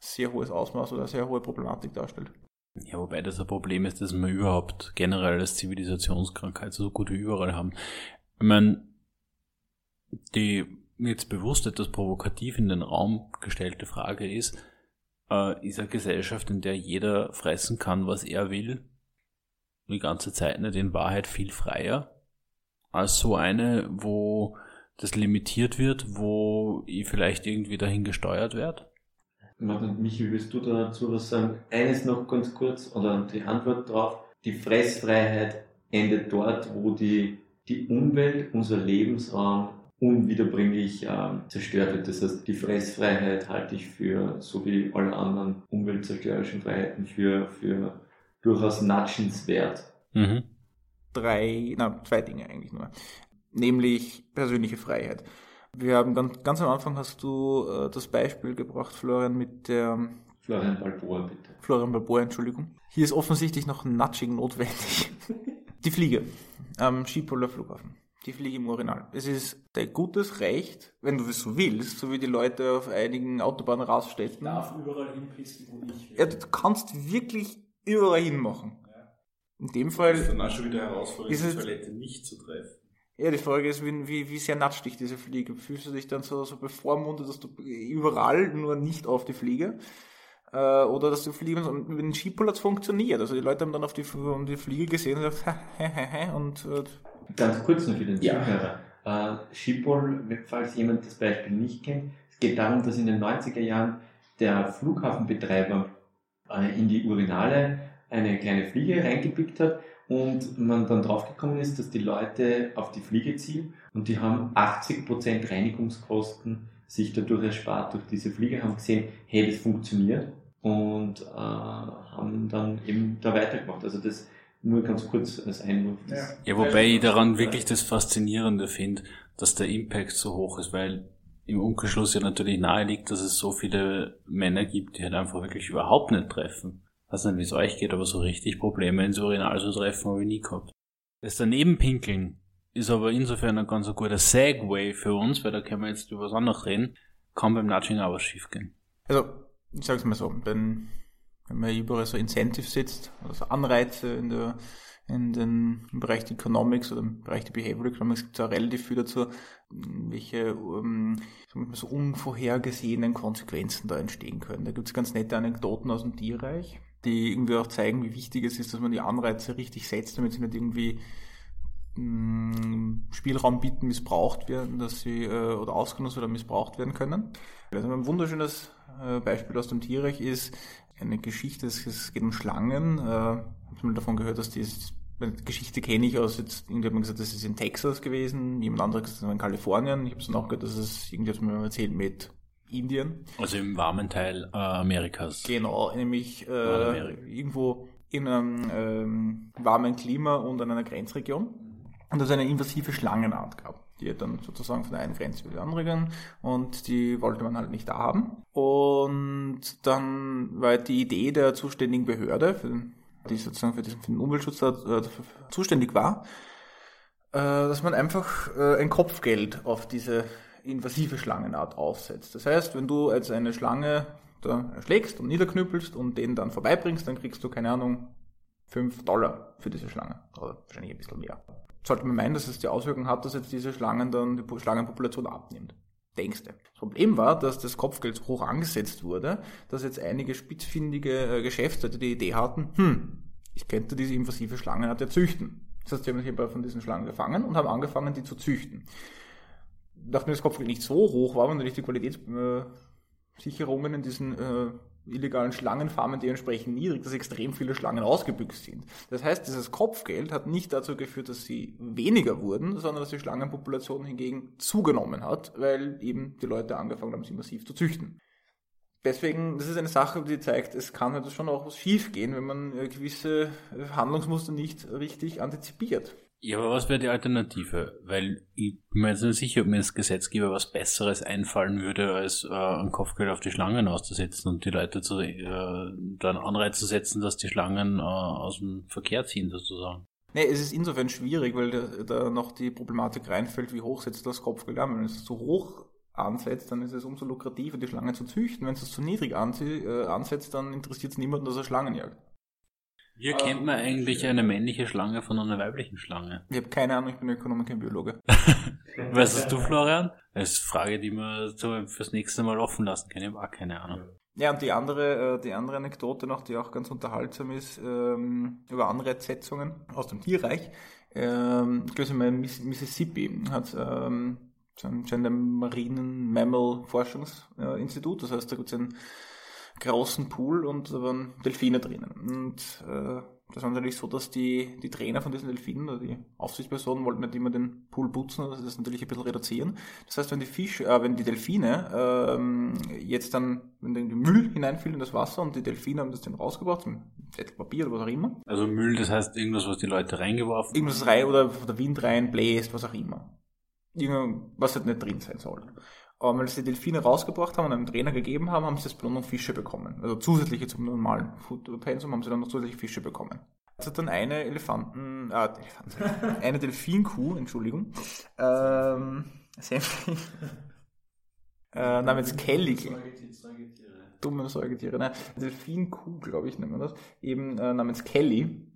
sehr hohes Ausmaß oder sehr hohe Problematik darstellt. Ja, wobei das ein Problem ist, dass wir überhaupt generell als Zivilisationskrankheit so gut wie überall haben. Ich meine, die jetzt bewusst etwas provokativ in den Raum gestellte Frage ist, äh, ist eine Gesellschaft, in der jeder fressen kann, was er will, die ganze Zeit nicht in Wahrheit viel freier, als so eine, wo das limitiert wird, wo ich vielleicht irgendwie dahin gesteuert werde? Martin, Michi, willst du dazu was sagen? Eines noch ganz kurz oder die Antwort darauf. Die Fressfreiheit endet dort, wo die, die Umwelt, unser Lebensraum unwiederbringlich ähm, zerstört wird. Das heißt, die Fressfreiheit halte ich für, so wie alle anderen umweltzerstörerischen Freiheiten, für, für durchaus natschenswert. Mhm. Drei, na, zwei Dinge eigentlich nur. Nämlich persönliche Freiheit. Wir haben ganz, ganz am Anfang hast du äh, das Beispiel gebracht, Florian, mit der Florian Balboa, bitte. Florian Balboa, Entschuldigung. Hier ist offensichtlich noch ein Nudging notwendig. Die Fliege am Schiphol Flughafen. Die Fliege im Urinal. Es ist dein gutes Recht, wenn du es so willst, so wie die Leute auf einigen Autobahnen rausstechen. darf überall hinpissen, wo ich will. Ja, du kannst wirklich überall hinmachen. In dem Fall Das ist dann auch schon wieder herausfordernd, Ist die es- Toilette nicht zu treffen. Ja, die Frage ist, wie, wie, wie sehr natscht dich diese Fliege? Fühlst du dich dann so, so bevormundet, dass du überall, nur nicht auf die Fliege? Äh, oder dass du fliegen und mit dem es funktioniert. Also die Leute haben dann auf die, haben die Fliege gesehen und gesagt, und äh, Ganz kurz noch für den Ja. Zuhörer. Äh, Schiphol, falls jemand das Beispiel nicht kennt, es geht darum, dass in den 90er Jahren der Flughafenbetreiber äh, in die Urinale eine kleine Fliege reingepickt hat und man dann draufgekommen ist, dass die Leute auf die Fliege ziehen und die haben 80% Reinigungskosten sich dadurch erspart durch diese Fliege, haben gesehen, hey, das funktioniert und äh, haben dann eben da weitergemacht. Also das nur ganz kurz als Einwurf. Das Ja, wobei ich daran wirklich das Faszinierende finde, dass der Impact so hoch ist, weil im Umkehrschluss ja natürlich nahe liegt, dass es so viele Männer gibt, die halt einfach wirklich überhaupt nicht treffen. Ich weiß nicht, wie es euch geht, aber so richtig Probleme ins Urinal zu treffen habe ich nie gehabt. Das Danebenpinkeln ist aber insofern ein ganz guter Segway für uns, weil da können wir jetzt über was anderes reden, kann beim Nudging aber schief gehen. Also, ich sag's mal so, wenn, wenn man überall so Incentives sitzt, also Anreize in der, in den, im Bereich der Economics oder im Bereich der Behavioral Economics gibt es auch relativ viel dazu, welche um, so unvorhergesehenen Konsequenzen da entstehen können. Da gibt es ganz nette Anekdoten aus dem Tierreich, die irgendwie auch zeigen, wie wichtig es ist, dass man die Anreize richtig setzt, damit sie nicht irgendwie Spielraum bieten, missbraucht werden, dass sie äh, oder ausgenutzt oder missbraucht werden können. Also ein wunderschönes äh, Beispiel aus dem Tierreich ist eine Geschichte, es geht um Schlangen. Äh, ich habe mal davon gehört, dass die Geschichte kenne ich aus jetzt, irgendwie hat man gesagt, das ist in Texas gewesen, jemand anderes gesagt, in Kalifornien. Ich habe es dann auch gehört, dass es irgendwie hat mir erzählt mit Indien. Also im warmen Teil äh, Amerikas. Genau, nämlich äh, irgendwo in einem ähm, warmen Klima und an einer Grenzregion und es eine invasive Schlangenart gab, die dann sozusagen von der einen Grenze über die andere ging und die wollte man halt nicht da haben. Und dann war die Idee der zuständigen Behörde, für, die sozusagen für, diesen, für den Umweltschutz äh, zuständig war, äh, dass man einfach äh, ein Kopfgeld auf diese invasive Schlangenart aufsetzt. Das heißt, wenn du jetzt eine Schlange da erschlägst und niederknüppelst und den dann vorbeibringst, dann kriegst du, keine Ahnung, 5 Dollar für diese Schlange. Oder wahrscheinlich ein bisschen mehr sollte man meinen, dass es die Auswirkung hat, dass jetzt diese Schlangen dann, die Schlangenpopulation abnimmt. Denkste. Das Problem war, dass das Kopfgeld so hoch angesetzt wurde, dass jetzt einige spitzfindige äh, Geschäftsleute die Idee hatten, hm, ich könnte diese invasive Schlangenart ja züchten. Das heißt, die haben sich aber von diesen Schlangen gefangen und haben angefangen, die zu züchten. Nachdem das Kopfgeld nicht so hoch war, waren natürlich die Qualitätssicherungen in diesen äh, illegalen Schlangenfarmen dementsprechend niedrig, dass extrem viele Schlangen ausgebüxt sind. Das heißt, dieses Kopfgeld hat nicht dazu geführt, dass sie weniger wurden, sondern dass die Schlangenpopulation hingegen zugenommen hat, weil eben die Leute angefangen haben, sie massiv zu züchten. Deswegen, das ist eine Sache, die zeigt, es kann halt schon auch was schief gehen, wenn man äh, gewisse Handlungsmuster nicht richtig antizipiert. Ja, aber was wäre die Alternative? Weil ich bin mir jetzt nicht sicher, ob mir als Gesetzgeber was Besseres einfallen würde, als äh, ein Kopfgeld auf die Schlangen auszusetzen und die Leute zu, äh, dann Anreiz zu setzen, dass die Schlangen äh, aus dem Verkehr ziehen, sozusagen. Nee, es ist insofern schwierig, weil da, da noch die Problematik reinfällt, wie hoch setzt das Kopfgeld an. Wenn es zu hoch ansetzt, dann ist es umso lukrativer, die Schlange zu züchten. Wenn es zu niedrig äh, ansetzt, dann interessiert es niemanden, dass er Schlangen jagt. Wie erkennt man eigentlich eine männliche Schlange von einer weiblichen Schlange? Ich habe keine Ahnung, ich bin Ökonomiker und Biologe. weißt du, Florian? Das ist eine Frage, die wir so fürs nächste Mal offen lassen können. Ich habe auch keine Ahnung. Ja, und die andere, äh, die andere Anekdote noch, die auch ganz unterhaltsam ist, ähm, über Anreizsetzungen aus dem Tierreich. Ähm, ich glaube, in Mississippi hat ähm, so ein Marinen Mammal Forschungsinstitut, das heißt, da gibt es ein großen Pool und da waren Delfine drinnen. Und äh, das war natürlich so, dass die, die Trainer von diesen Delfinen oder die Aufsichtspersonen wollten nicht immer den Pool putzen, also das natürlich ein bisschen reduzieren. Das heißt, wenn die Fische, äh, wenn die Delfine ähm, jetzt dann, wenn der Müll hineinfiel in das Wasser und die Delfine haben das dann rausgebracht, zum Zettel Papier oder was auch immer. Also Müll, das heißt irgendwas, was die Leute reingeworfen haben? Irgendwas rein oder der Wind reinbläst, was auch immer. Irgendwas, was halt nicht drin sein soll. Aber weil sie Delfine rausgebracht haben und einem Trainer gegeben haben, haben sie das Belohnung Fische bekommen. Also zusätzliche zum normalen Food-Pensum haben sie dann noch zusätzlich Fische bekommen. Es hat dann eine Elefanten, äh, Elefanten, eine Delfinkuh, Entschuldigung, ähm, äh, namens Kelly. Dumme Säugetiere, ne? Delfinkuh, glaube ich, nennt man das. Eben äh, namens Kelly,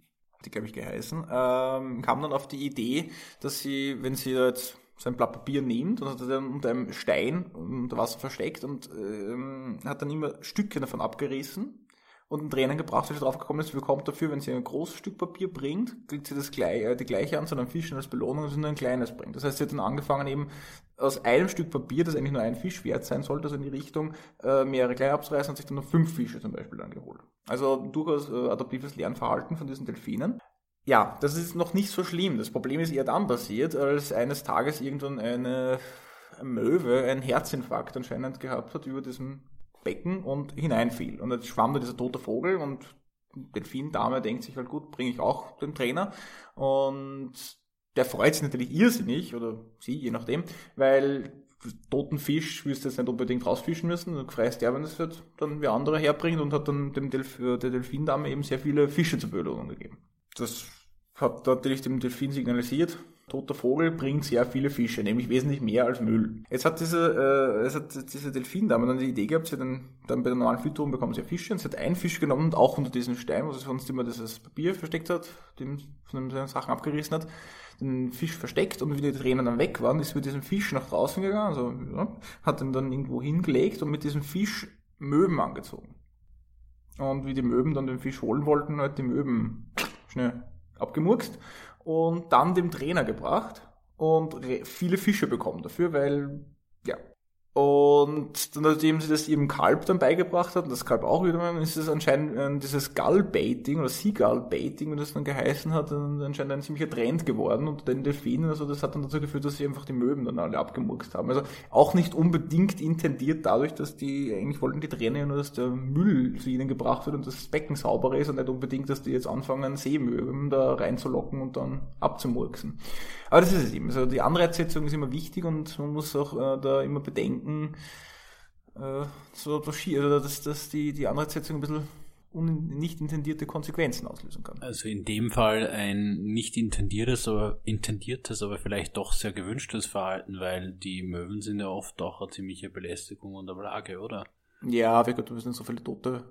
die glaube ich geheißen, ähm, kam dann auf die Idee, dass sie, wenn sie jetzt so ein Blatt Papier nimmt und hat das dann unter einem Stein unter Wasser versteckt und ähm, hat dann immer Stücke davon abgerissen und einen Trainer gebracht, weil sie drauf gekommen ist, bekommt dafür, wenn sie ein großes Stück Papier bringt, kriegt sie das gleiche, äh, die gleiche Anzahl an Fischen als Belohnung, wenn sie nur ein kleines bringt. Das heißt, sie hat dann angefangen eben aus einem Stück Papier, das eigentlich nur ein Fisch wert sein sollte, also in die Richtung äh, mehrere kleine abzureißen, und sich dann noch fünf Fische zum Beispiel angeholt. Also durchaus äh, adaptives Lernverhalten von diesen Delfinen. Ja, das ist noch nicht so schlimm. Das Problem ist eher dann passiert, als eines Tages irgendwann eine Möwe einen Herzinfarkt anscheinend gehabt hat über diesem Becken und hineinfiel. Und jetzt schwamm da dieser tote Vogel und Delfin-Dame denkt sich halt gut, bringe ich auch den Trainer. Und der freut sich natürlich irrsinnig, oder sie, je nachdem, weil toten Fisch wirst du jetzt nicht unbedingt rausfischen müssen. Du freust ja, wenn es halt dann wer andere herbringt und hat dann dem Delf der Delfindame eben sehr viele Fische zur Belohnung gegeben. Das hat natürlich dem Delfin signalisiert, toter Vogel bringt sehr viele Fische, nämlich wesentlich mehr als Müll. Jetzt hat diese, äh, es hat diese Delfindame dann die Idee gehabt, sie hat dann, dann bei der normalen Fütterung bekommen sie ja Fische und sie hat einen Fisch genommen und auch unter diesen Stein, wo sie sonst immer dieses Papier versteckt hat, dem von den Sachen abgerissen hat, den Fisch versteckt und wie die Tränen dann weg waren, ist mit diesem Fisch nach draußen gegangen, also ja, hat ihn dann irgendwo hingelegt und mit diesem Fisch Möwen angezogen. Und wie die Möwen dann den Fisch holen wollten, hat die Möwen schnell abgemurkst und dann dem Trainer gebracht und viele Fische bekommen dafür, weil, ja. Und nachdem sie das ihrem Kalb dann beigebracht hat, und das Kalb auch wieder, ist es anscheinend äh, dieses Gull-Baiting oder Seagull-Baiting, wie das dann geheißen hat, anscheinend ein ziemlicher Trend geworden unter den Delfinen. Also das hat dann dazu geführt, dass sie einfach die Möwen dann alle abgemurkst haben. Also auch nicht unbedingt intendiert dadurch, dass die, eigentlich wollten die Trainer ja nur, dass der Müll zu ihnen gebracht wird und das Becken sauberer ist und nicht unbedingt, dass die jetzt anfangen, Seemöwen da reinzulocken und dann abzumurksen. Aber das ist es eben. Also die Anreizsetzung ist immer wichtig und man muss auch äh, da immer bedenken, äh, so, also dass, dass die, die Anreizsetzung ein bisschen un, nicht intendierte Konsequenzen auslösen kann. Also in dem Fall ein nicht intendiertes, aber intendiertes, aber vielleicht doch sehr gewünschtes Verhalten, weil die Möwen sind ja oft auch eine ziemliche Belästigung und Ablage, oder? Ja, wir müssen so viele tote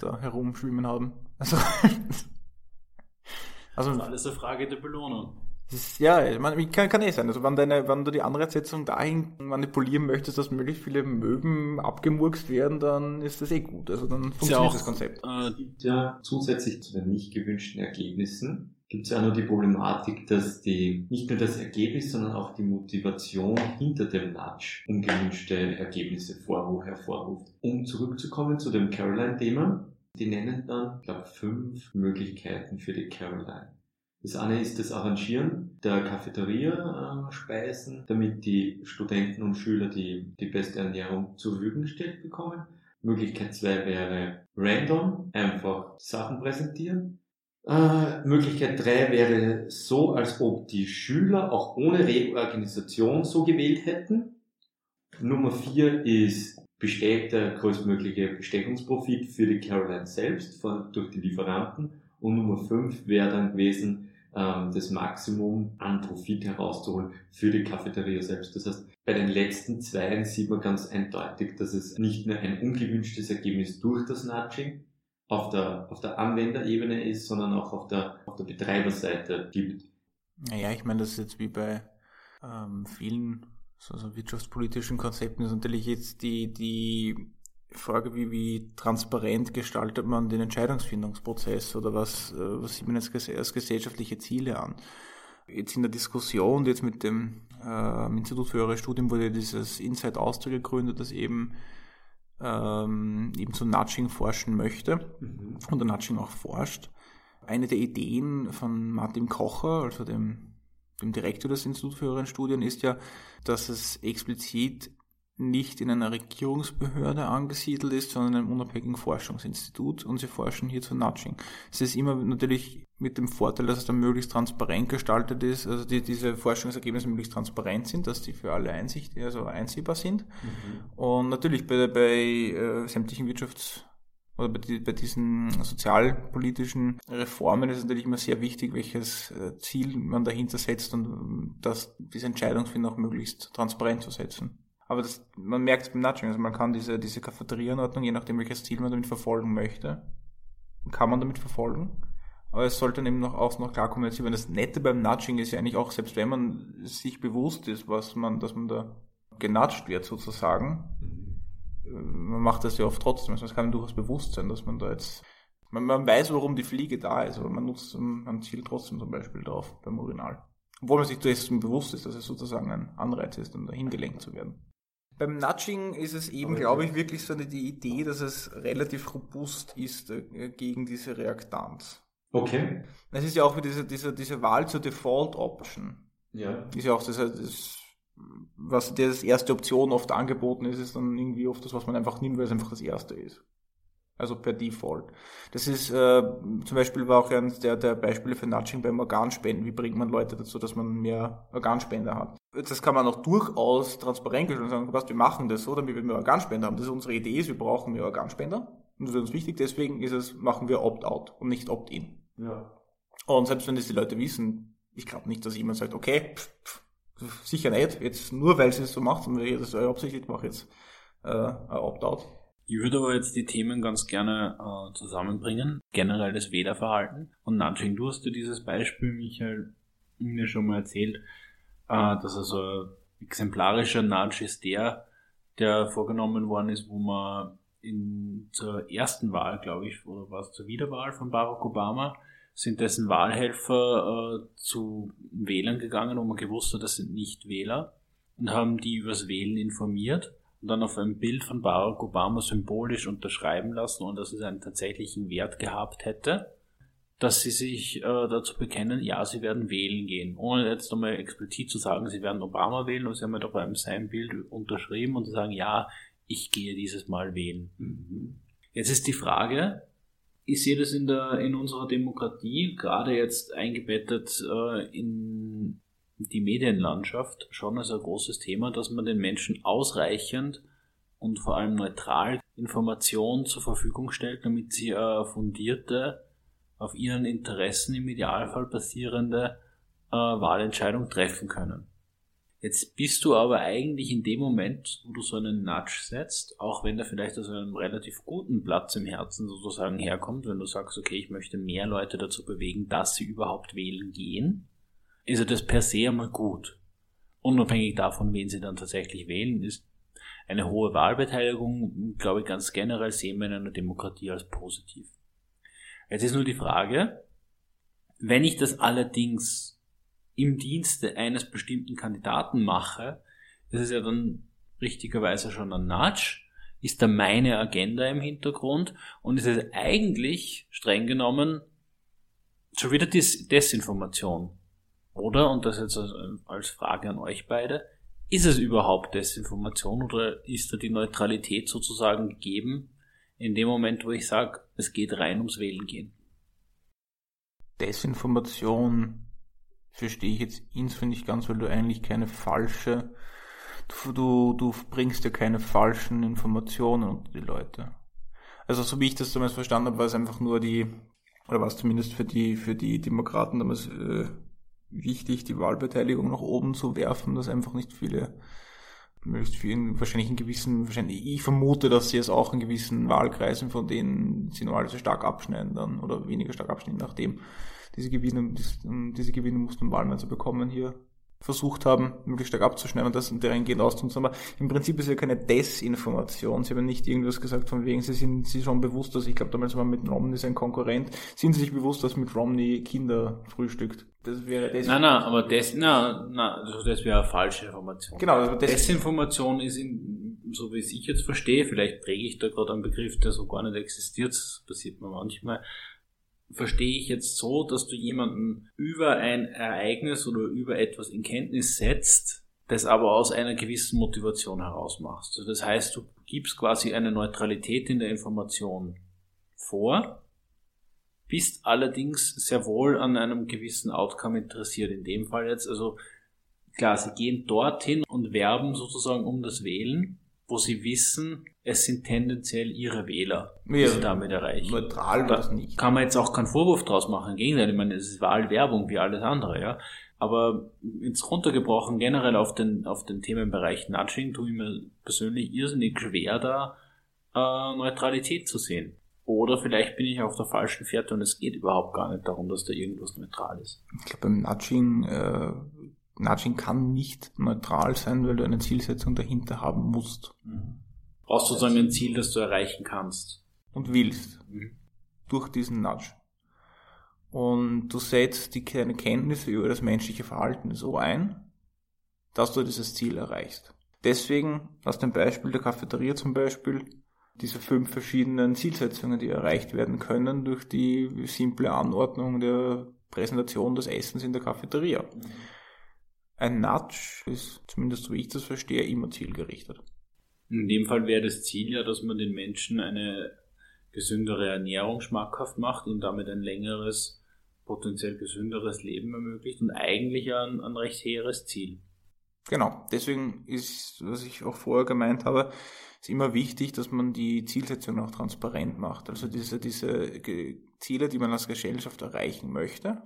da herumschwimmen haben. Also, also alles eine Frage der Belohnung. Das, ja, man, kann, kann eh sein. Also wenn, deine, wenn du die Anreizsetzung dahin manipulieren möchtest, dass möglichst viele Möben abgemurkst werden, dann ist das eh gut. Also dann funktioniert ja auch, das Konzept. Äh, gibt ja zusätzlich zu den nicht gewünschten Ergebnissen gibt es ja noch die Problematik, dass die nicht nur das Ergebnis, sondern auch die Motivation hinter dem Nudge ungewünschte Ergebnisse hervorruft. Um zurückzukommen zu dem Caroline-Thema, die nennen dann, ich glaube, fünf Möglichkeiten für die Caroline. Das eine ist das Arrangieren der Cafeteria-Speisen, damit die Studenten und Schüler die, die beste Ernährung zur Verfügung gestellt bekommen. Möglichkeit zwei wäre random, einfach Sachen präsentieren. Äh, Möglichkeit drei wäre so, als ob die Schüler auch ohne Reorganisation so gewählt hätten. Nummer vier ist der größtmögliche Bestechungsprofit für die Caroline selbst von, durch die Lieferanten. Und Nummer fünf wäre dann gewesen, ähm, das Maximum an Profit herauszuholen für die Cafeteria selbst. Das heißt, bei den letzten zwei sieht man ganz eindeutig, dass es nicht nur ein ungewünschtes Ergebnis durch das Nudging auf der, auf der Anwenderebene ist, sondern auch auf der, auf der Betreiberseite gibt. Naja, ich meine, das ist jetzt wie bei ähm, vielen so, so wirtschaftspolitischen Konzepten ist natürlich jetzt die, die Frage, wie, wie transparent gestaltet man den Entscheidungsfindungsprozess oder was, äh, was sieht man jetzt als gesellschaftliche Ziele an? Jetzt in der Diskussion, jetzt mit dem äh, Institut für höhere Studien wurde dieses Inside Austria gegründet, das eben ähm, eben zu Nudging forschen möchte mhm. und der Nudging auch forscht. Eine der Ideen von Martin Kocher, also dem, dem Direktor des Instituts für höhere Studien, ist ja, dass es explizit nicht in einer Regierungsbehörde angesiedelt ist, sondern in einem unabhängigen Forschungsinstitut und sie forschen hier zu Nudging. Es ist immer natürlich mit dem Vorteil, dass es dann möglichst transparent gestaltet ist, also die, diese Forschungsergebnisse möglichst transparent sind, dass die für alle Einsicht, also einsehbar sind. Mhm. Und natürlich bei, bei äh, sämtlichen Wirtschafts- oder bei, die, bei, diesen sozialpolitischen Reformen ist es natürlich immer sehr wichtig, welches äh, Ziel man dahinter setzt und dass diese Entscheidungsfindung auch möglichst transparent zu setzen. Aber das, man merkt es beim Nudging, also man kann diese, diese Cafeterienordnung, je nachdem welches Ziel man damit verfolgen möchte, kann man damit verfolgen. Aber es sollte dann eben noch, auch noch klar kommuniziert werden. Das Nette beim Nudging ist ja eigentlich auch, selbst wenn man sich bewusst ist, was man, dass man da genatscht wird sozusagen, man macht das ja oft trotzdem. Also es kann durchaus bewusst sein, dass man da jetzt, man, man weiß, warum die Fliege da ist, aber man nutzt, man zielt trotzdem zum Beispiel drauf beim Urinal. Obwohl man sich dessen bewusst ist, dass es sozusagen ein Anreiz ist, um dahin gelenkt zu werden. Beim Nudging ist es eben, glaube ich, wirklich so eine, die Idee, dass es relativ robust ist äh, gegen diese Reaktanz. Okay. Es ist ja auch diese, diese, diese Wahl zur Default Option. Ja. Ist ja auch das, das was der das erste Option oft angeboten ist, ist dann irgendwie oft das, was man einfach nimmt, weil es einfach das erste ist. Also per Default. Das ist äh, zum Beispiel war auch eines der, der Beispiele für Nudging beim Organspenden. Wie bringt man Leute dazu, dass man mehr Organspender hat? Das kann man auch durchaus transparent und sagen, was wir machen das so, damit wir mehr Organspender haben. Das ist unsere Idee, ist, wir brauchen mehr Organspender. Und das ist uns wichtig, deswegen ist es, machen wir Opt-out und nicht Opt-in. Ja. Und selbst wenn das die Leute wissen, ich glaube nicht, dass jemand sagt, okay, pff, pff, sicher nicht, jetzt nur weil sie es so macht, sondern ich das absichtlich mache jetzt äh, ein Opt-out. Ich würde aber jetzt die Themen ganz gerne äh, zusammenbringen. Generell das Wählerverhalten. Und Nudging, du hast dir dieses Beispiel, Michael, mir schon mal erzählt, äh, dass also exemplarischer Nudge ist der, der vorgenommen worden ist, wo man in, zur ersten Wahl, glaube ich, oder war es zur Wiederwahl von Barack Obama, sind dessen Wahlhelfer äh, zu Wählern gegangen, wo man gewusst hat, das sind nicht Wähler und haben die übers Wählen informiert und dann auf ein Bild von Barack Obama symbolisch unterschreiben lassen und dass es einen tatsächlichen Wert gehabt hätte, dass sie sich äh, dazu bekennen, ja, sie werden wählen gehen. Ohne jetzt nochmal explizit zu sagen, sie werden Obama wählen und sie haben ja doch beim sein Bild unterschrieben und zu sagen, ja, ich gehe dieses Mal wählen. Mhm. Jetzt ist die Frage, ich sehe das in der in unserer Demokratie gerade jetzt eingebettet äh, in die Medienlandschaft schon als ein großes Thema, dass man den Menschen ausreichend und vor allem neutral Informationen zur Verfügung stellt, damit sie äh, fundierte, auf ihren Interessen im Idealfall basierende äh, Wahlentscheidung treffen können. Jetzt bist du aber eigentlich in dem Moment, wo du so einen Nudge setzt, auch wenn der vielleicht aus einem relativ guten Platz im Herzen sozusagen herkommt, wenn du sagst, okay, ich möchte mehr Leute dazu bewegen, dass sie überhaupt wählen gehen, ist ja das per se einmal gut. Unabhängig davon, wen sie dann tatsächlich wählen, ist eine hohe Wahlbeteiligung, glaube ich, ganz generell sehen wir in einer Demokratie als positiv. Jetzt ist nur die Frage, wenn ich das allerdings im Dienste eines bestimmten Kandidaten mache, ist es ja dann richtigerweise schon ein Nudge, ist da meine Agenda im Hintergrund und ist es eigentlich streng genommen schon wieder Des Desinformation. Oder, und das jetzt als Frage an euch beide, ist es überhaupt Desinformation oder ist da die Neutralität sozusagen gegeben in dem Moment, wo ich sage, es geht rein ums Wählen gehen? Desinformation verstehe ich jetzt insofern nicht ganz, weil du eigentlich keine falsche, du, du, du bringst ja keine falschen Informationen unter die Leute. Also so wie ich das damals verstanden habe, war es einfach nur die, oder war es zumindest für die, für die Demokraten damals äh, wichtig, die Wahlbeteiligung nach oben zu werfen, dass einfach nicht viele, möglichst vielen, wahrscheinlich in gewissen, wahrscheinlich, ich vermute, dass sie es auch in gewissen Wahlkreisen, von denen sie normalerweise stark abschneiden dann, oder weniger stark abschneiden, nachdem diese Gewinne, diese Gewinne mussten Wahlmann zu bekommen hier versucht haben, möglichst stark abzuschneiden und das dahingehend auszunutzen. Aber im Prinzip ist ja keine Desinformation. Sie haben nicht irgendwas gesagt von wegen, sie sind sich schon bewusst, dass ich glaube damals war mit Romney sein Konkurrent, sind sie sich bewusst, dass mit Romney Kinder frühstückt. Das wäre Desinformation. Nein, nein, aber na, na, also das wäre eine falsche Information. Genau, also Desinformation ist in, so wie es ich jetzt verstehe, vielleicht präge ich da gerade einen Begriff, der so gar nicht existiert, das passiert mir manchmal, verstehe ich jetzt so, dass du jemanden über ein Ereignis oder über etwas in Kenntnis setzt, das aber aus einer gewissen Motivation heraus machst. Also das heißt, du gibst quasi eine Neutralität in der Information vor, bist allerdings sehr wohl an einem gewissen Outcome interessiert. In dem Fall jetzt, also klar, sie gehen dorthin und werben sozusagen um das Wählen, wo sie wissen, es sind tendenziell ihre Wähler, die ja, sie damit erreichen. Neutral war das nicht. Kann man jetzt auch keinen Vorwurf draus machen. Im Gegenteil, ich meine, es ist Wahlwerbung wie alles andere, ja. Aber jetzt runtergebrochen generell auf den, auf den Themenbereich Nudging tue ich mir persönlich irrsinnig schwer da, äh, Neutralität zu sehen. Oder vielleicht bin ich auf der falschen Fährte und es geht überhaupt gar nicht darum, dass da irgendwas neutral ist. Ich glaube, beim Nudging äh, Nudging kann nicht neutral sein, weil du eine Zielsetzung dahinter haben musst. Mhm. Brauchst du sozusagen ein Ziel, das du erreichen kannst. Und willst. Mhm. Durch diesen Nudge. Und du setzt die deine Kenntnisse über das menschliche Verhalten so ein, dass du dieses Ziel erreichst. Deswegen, aus dem Beispiel der Cafeteria zum Beispiel, diese fünf verschiedenen Zielsetzungen, die erreicht werden können durch die simple Anordnung der Präsentation des Essens in der Cafeteria. Mhm. Ein Nudge ist, zumindest so wie ich das verstehe, immer zielgerichtet. In dem Fall wäre das Ziel ja, dass man den Menschen eine gesündere Ernährung schmackhaft macht und damit ein längeres, potenziell gesünderes Leben ermöglicht und eigentlich ein, ein recht hehres Ziel. Genau, deswegen ist, was ich auch vorher gemeint habe, ist immer wichtig, dass man die Zielsetzung auch transparent macht. Also diese, diese Ziele, die man als Gesellschaft erreichen möchte,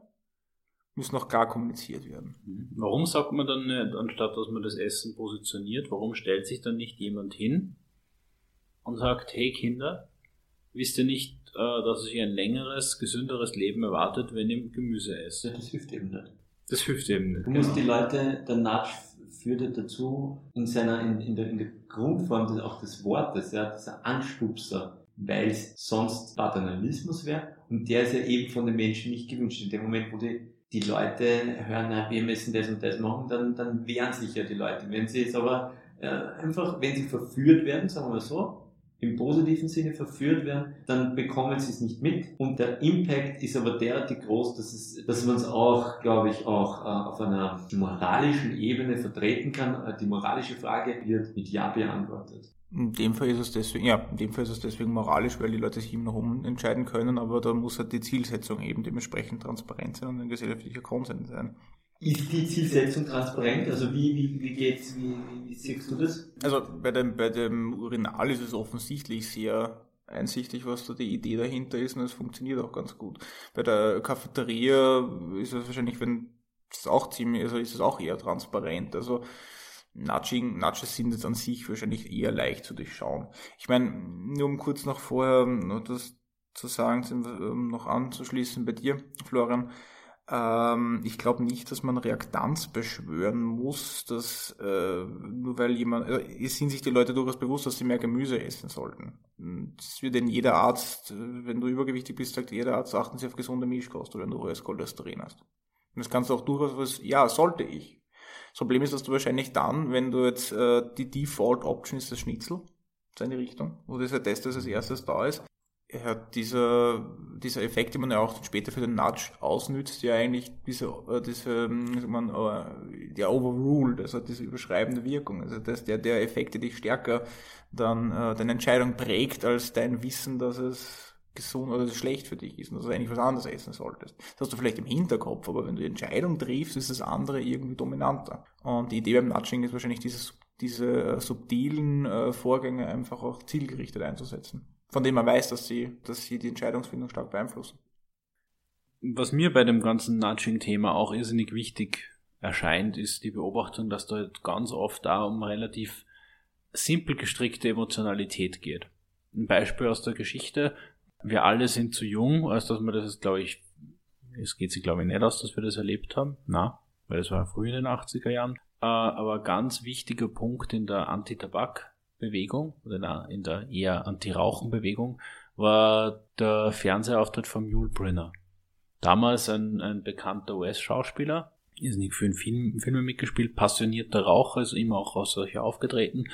muss noch gar kommuniziert werden. Warum sagt man dann nicht, anstatt dass man das Essen positioniert, warum stellt sich dann nicht jemand hin und sagt, hey Kinder, wisst ihr nicht, äh, dass euch ein längeres, gesünderes Leben erwartet, wenn ihr Gemüse esst? Ja, das hilft eben nicht. Das hilft eben nicht. Du musst die Leute, der Nudge führt dazu, in seiner, in, in, der, in der Grundform des, auch des Wortes, ja, dieser Anstupser, weil es sonst Paternalismus wäre und der ist ja eben von den Menschen nicht gewünscht. In dem Moment, wo die, die Leute hören, na, wir müssen das und das machen, dann, dann wehren sich ja die Leute. Wenn sie jetzt aber äh, einfach, wenn sie verführt werden, sagen wir so, im positiven Sinne verführt werden, dann bekommen sie es nicht mit. Und der Impact ist aber derartig groß, dass, es, dass man es auch, glaube ich, auch äh, auf einer moralischen Ebene vertreten kann. Äh, die moralische Frage wird mit Ja beantwortet. In dem Fall ist es deswegen, ja, in dem Fall ist es deswegen moralisch, weil die Leute sich immer noch umentscheiden können, aber da muss halt die Zielsetzung eben dementsprechend transparent sein und ein gesellschaftlicher Konsens sein. Ist die Zielsetzung transparent? Also wie, wie, wie geht's, wie, wie, wie siehst du das? Also bei dem, bei dem Urinal ist es offensichtlich sehr einsichtig, was da die Idee dahinter ist und es funktioniert auch ganz gut. Bei der Cafeteria ist es wahrscheinlich, wenn es auch ziemlich, also ist es auch eher transparent. Also Nudging, Nudges sind jetzt an sich wahrscheinlich eher leicht zu durchschauen. Ich meine, nur um kurz noch vorher noch das zu sagen, um noch anzuschließen bei dir, Florian, ähm, ich glaube nicht, dass man Reaktanz beschwören muss, dass äh, nur weil jemand, äh, sind sich die Leute durchaus bewusst, dass sie mehr Gemüse essen sollten. Das wird in jeder Arzt, wenn du übergewichtig bist, sagt jeder Arzt, achten Sie auf gesunde Milchkost oder du hohes Cholesterin hast. Und das kannst du auch durchaus was, ja, sollte ich. Das Problem ist, dass du wahrscheinlich dann, wenn du jetzt äh, die Default Option ist das Schnitzel, so in die Richtung, wo dieser Test als erstes da ist, ja, dieser, dieser Effekt, den man ja auch später für den Nudge ausnützt, ja eigentlich diese, äh, diese wie man, äh, der Overrule, also diese überschreibende Wirkung. Also dass der, der Effekt, der dich stärker dann äh, deine Entscheidung prägt, als dein Wissen, dass es gesund oder schlecht für dich ist und dass du eigentlich was anderes essen solltest. Das hast du vielleicht im Hinterkopf, aber wenn du die Entscheidung triffst, ist das andere irgendwie dominanter. Und die Idee beim Nudging ist wahrscheinlich dieses, diese äh, subtilen äh, Vorgänge einfach auch zielgerichtet einzusetzen von dem man weiß, dass sie, dass sie die Entscheidungsfindung stark beeinflussen. Was mir bei dem ganzen Nudging-Thema auch irrsinnig wichtig erscheint, ist die Beobachtung, dass da ganz oft da um relativ simpel gestrickte Emotionalität geht. Ein Beispiel aus der Geschichte. Wir alle sind zu jung, als dass wir das, glaube ich, es geht sich, glaube ich, nicht aus, dass wir das erlebt haben. Na, weil es war früh in den 80er Jahren. Äh, aber ganz wichtiger Punkt in der Anti-Tabak- Bewegung oder in der eher Anti-Rauchen-Bewegung war der Fernsehauftritt von Mule Brenner. Damals ein, ein bekannter US-Schauspieler, ist nicht für einen Film, Filme mitgespielt, passionierter Raucher, ist immer auch aus solcher aufgetreten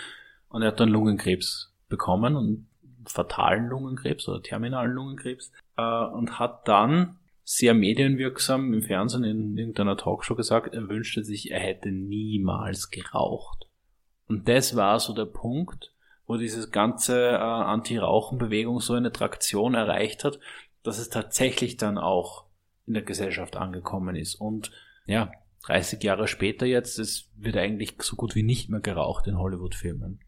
und er hat dann Lungenkrebs bekommen und fatalen Lungenkrebs oder terminalen Lungenkrebs äh, und hat dann sehr medienwirksam im Fernsehen in irgendeiner Talkshow gesagt, er wünschte sich, er hätte niemals geraucht. Und das war so der Punkt, wo diese ganze äh, Anti-Rauchen-Bewegung so eine Traktion erreicht hat, dass es tatsächlich dann auch in der Gesellschaft angekommen ist. Und ja, 30 Jahre später jetzt, es wird eigentlich so gut wie nicht mehr geraucht in Hollywood-Filmen.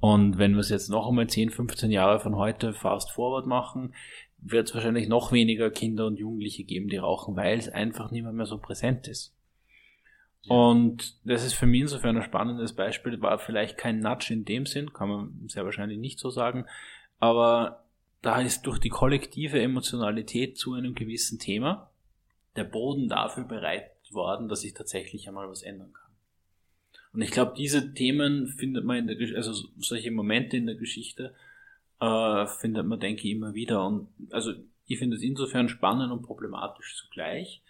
Und wenn wir es jetzt noch einmal 10, 15 Jahre von heute fast forward machen, wird es wahrscheinlich noch weniger Kinder und Jugendliche geben, die rauchen, weil es einfach nicht mehr, mehr so präsent ist. Und das ist für mich insofern ein spannendes Beispiel, war vielleicht kein Nudge in dem Sinn, kann man sehr wahrscheinlich nicht so sagen, aber da ist durch die kollektive Emotionalität zu einem gewissen Thema der Boden dafür bereit worden, dass sich tatsächlich einmal was ändern kann. Und ich glaube, diese Themen findet man in der Geschichte, also solche Momente in der Geschichte äh, findet man, denke ich, immer wieder. Und also ich finde es insofern spannend und problematisch zugleich,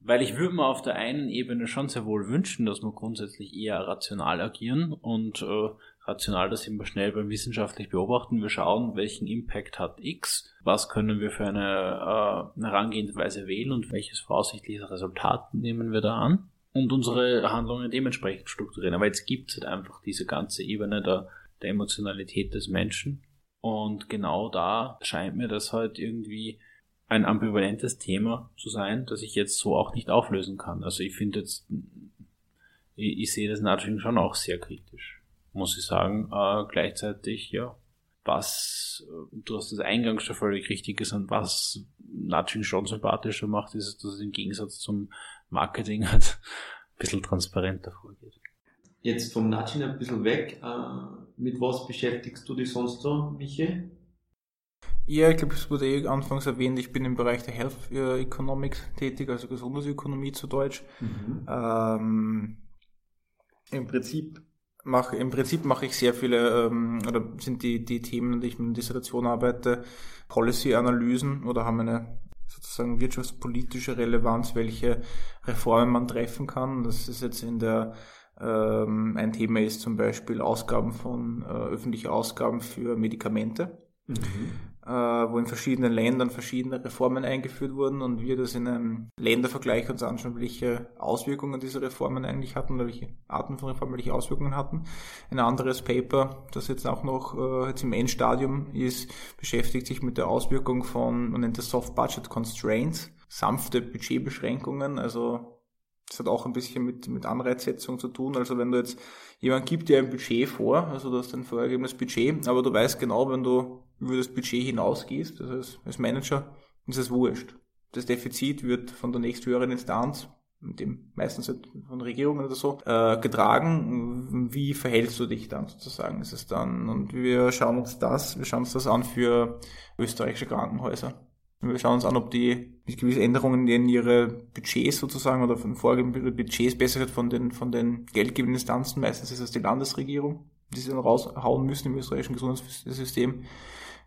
weil ich würde mir auf der einen Ebene schon sehr wohl wünschen, dass wir grundsätzlich eher rational agieren und äh, rational, das wir schnell beim wissenschaftlich beobachten. Wir schauen, welchen Impact hat X, was können wir für eine, äh, Herangehensweise wählen und welches voraussichtliches Resultat nehmen wir da an und unsere Handlungen dementsprechend strukturieren. Aber jetzt gibt es halt einfach diese ganze Ebene der, der Emotionalität des Menschen und genau da scheint mir das halt irgendwie ein ambivalentes Thema zu sein, das ich jetzt so auch nicht auflösen kann. Also ich finde jetzt, ich, ich sehe das Nudging schon auch sehr kritisch, muss ich sagen. Äh, gleichzeitig, ja, was, du hast das eingangs schon völlig richtig gesagt, was Nudging schon sympathischer macht, ist, dass es im Gegensatz zum Marketing halt ein bisschen transparenter vorgeht. Jetzt vom Nudging ein bisschen weg. Äh, mit was beschäftigst du dich sonst so, Michi? Ja, ich glaube, es wurde eh anfangs erwähnt, ich bin im Bereich der Health äh, Economics tätig, also Gesundheitsökonomie zu Deutsch. Mhm. Ähm, Im Prinzip mache im Prinzip mache ich sehr viele ähm, oder sind die die Themen, an die ich mit der Dissertation arbeite, Policy-Analysen oder haben eine sozusagen wirtschaftspolitische Relevanz, welche Reformen man treffen kann. Das ist jetzt in der ähm, ein Thema ist zum Beispiel Ausgaben von äh, öffentliche Ausgaben für Medikamente. Mhm wo in verschiedenen Ländern verschiedene Reformen eingeführt wurden und wir das in einem Ländervergleich uns anschauen, welche Auswirkungen diese Reformen eigentlich hatten oder welche Arten von Reformen welche Auswirkungen hatten. Ein anderes Paper, das jetzt auch noch äh, jetzt im Endstadium ist, beschäftigt sich mit der Auswirkung von, man nennt das Soft Budget Constraints, sanfte Budgetbeschränkungen, also das hat auch ein bisschen mit, mit Anreizsetzung zu tun. Also wenn du jetzt, jemand gibt dir ein Budget vor, also du hast ein vorgegebenes Budget, aber du weißt genau, wenn du über das Budget hinausgehst, also als, als Manager, ist es wurscht. Das Defizit wird von der nächsthöheren Instanz, dem meistens halt von Regierungen oder so, äh, getragen. Wie verhältst du dich dann sozusagen? Ist es dann, und wir schauen uns das, wir schauen uns das an für österreichische Krankenhäuser. Wir schauen uns an, ob die mit gewissen Änderungen in ihre Budgets sozusagen oder von vorgegebenen Budgets besser wird von den, von den geldgebenden Instanzen. Meistens ist es die Landesregierung, die sie dann raushauen müssen im österreichischen Gesundheitssystem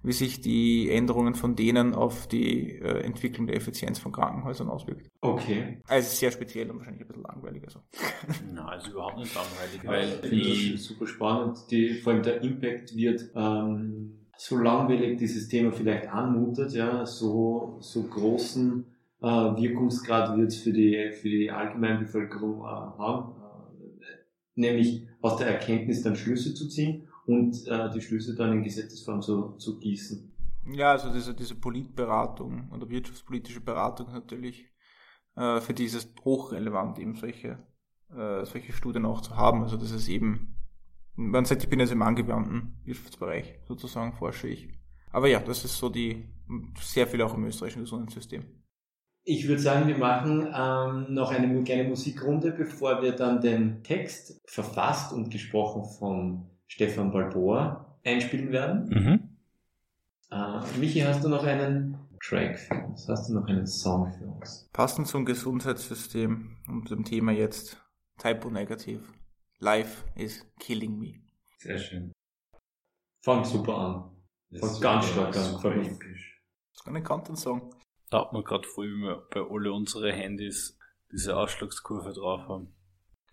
wie sich die Änderungen von denen auf die äh, Entwicklung der Effizienz von Krankenhäusern auswirkt. Okay. Also sehr speziell und wahrscheinlich ein bisschen langweilig. Also. Na, also überhaupt nicht langweilig. Weil ich finde super spannend. Die, vor allem der Impact wird, ähm, so langweilig dieses Thema vielleicht anmutet, ja, so, so großen äh, Wirkungsgrad wird es für die, für die Allgemeinbevölkerung äh, haben, äh, nämlich aus der Erkenntnis dann Schlüsse zu ziehen und äh, die Schlüsse dann in Gesetzesform zu, zu gießen. Ja, also diese, diese Politberatung oder wirtschaftspolitische Beratung natürlich, äh, für die ist es hochrelevant, eben solche, äh, solche Studien auch zu haben. Also das ist eben, man sagt, ich bin jetzt im angewandten Wirtschaftsbereich, sozusagen forsche ich. Aber ja, das ist so die, sehr viel auch im österreichischen Gesundheitssystem. Ich würde sagen, wir machen ähm, noch eine kleine Musikrunde, bevor wir dann den Text verfasst und gesprochen von Stefan Balboa einspielen werden. Mhm. Äh, Michi, hast du noch einen Track für uns? Hast du noch einen Song für uns? Passend zum Gesundheitssystem und dem Thema jetzt Typo Negativ. Life is killing me. Sehr schön. Fang super an. Fang ganz stark an. Super Das ist ein Content-Song. Da hat man gerade voll, wie wir bei alle unsere Handys diese Ausschlagskurve drauf haben.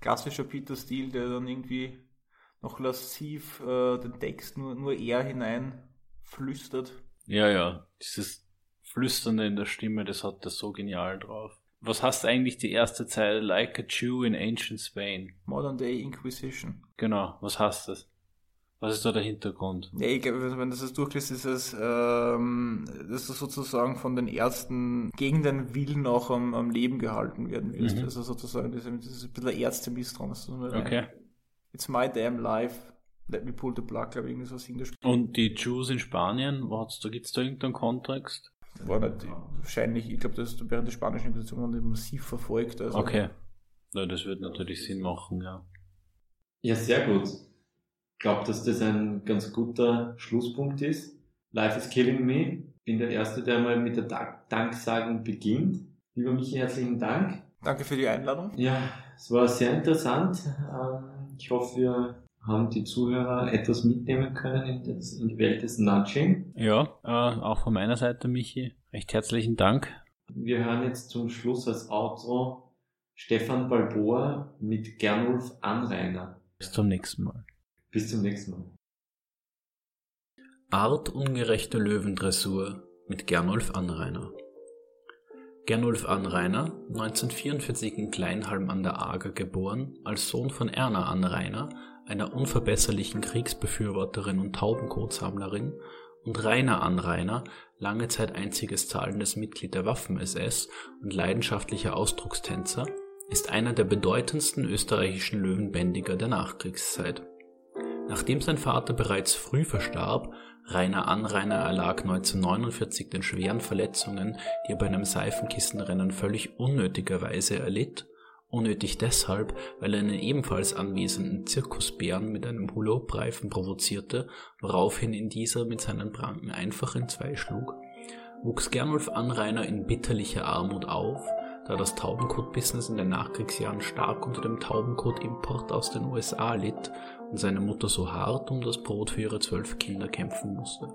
Klassischer Peter Steele, der dann irgendwie noch lassiv äh, den Text nur, nur er hinein flüstert. Ja, ja, dieses Flüsternde in der Stimme, das hat er so genial drauf. Was heißt eigentlich die erste Zeile? Like a Jew in ancient Spain. Modern Day Inquisition. Genau, was heißt das? Was ist da der Hintergrund? Ja, ich glaube, wenn das jetzt durchliest, ist es, ähm, dass du sozusagen von den Ärzten gegen den Willen auch am, am Leben gehalten werden wirst. Mhm. Also sozusagen, das ist ein bisschen Ärzte-Misstrauen. Okay. It's my damn life. Let me pull the plug, glaube ich, irgendwie so der Und die Jews in Spanien, was, da gibt's da irgendeinen Kontext? War nicht, wahrscheinlich, ich glaube, das während der spanischen Inquisition haben massiv verfolgt. Also okay. Ja, das wird natürlich Sinn machen, ja. Ja, sehr gut. Ich glaube, dass das ein ganz guter Schlusspunkt ist. Life is killing me. Bin der Erste, der mal mit der Danksagung beginnt. Lieber Michi, herzlichen Dank. Danke für die Einladung. Ja, es war sehr interessant. Ähm, ich hoffe, wir haben die Zuhörer etwas mitnehmen können in, das, in die Welt des Nudging. Ja, äh, auch von meiner Seite, Michi. Recht herzlichen Dank. Wir hören jetzt zum Schluss als Outro Stefan Balboa mit Gernulf Anrainer. Bis zum nächsten Mal. Bis zum nächsten Mal. Artungerechte Löwendressur mit Gernulf Anrainer. Gernulf Anrainer, 1944 in Kleinhalm an der Ager geboren, als Sohn von Erna Anrainer, einer unverbesserlichen Kriegsbefürworterin und Taubenkotsammlerin, und Rainer Anrainer, lange Zeit einziges zahlendes Mitglied der Waffen-SS und leidenschaftlicher Ausdruckstänzer, ist einer der bedeutendsten österreichischen Löwenbändiger der Nachkriegszeit. Nachdem sein Vater bereits früh verstarb, Rainer Anrainer erlag 1949 den schweren Verletzungen, die er bei einem Seifenkissenrennen völlig unnötigerweise erlitt, unnötig deshalb, weil er einen ebenfalls anwesenden Zirkusbären mit einem Hula-Hoop-Reifen provozierte, woraufhin ihn dieser mit seinen Pranken einfach in zwei schlug, wuchs Gernulf Anrainer in bitterlicher Armut auf, da das Taubenkot-Business in den Nachkriegsjahren stark unter dem Taubenkot-Import aus den USA litt und seine Mutter so hart um das Brot für ihre zwölf Kinder kämpfen musste.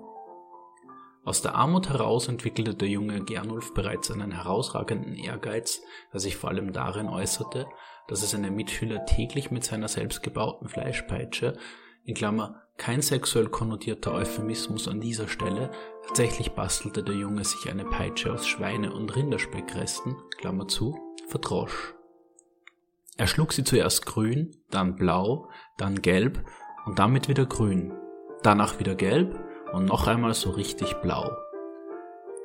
Aus der Armut heraus entwickelte der junge Gernulf bereits einen herausragenden Ehrgeiz, der sich vor allem darin äußerte, dass er seine Mitschüler täglich mit seiner selbstgebauten Fleischpeitsche, in Klammer kein sexuell konnotierter Euphemismus an dieser Stelle, tatsächlich bastelte der Junge sich eine Peitsche aus Schweine- und Rinderspeckkresten, Klammer zu, verdrosch. Er schlug sie zuerst grün, dann blau, dann gelb und damit wieder grün, danach wieder gelb und noch einmal so richtig blau.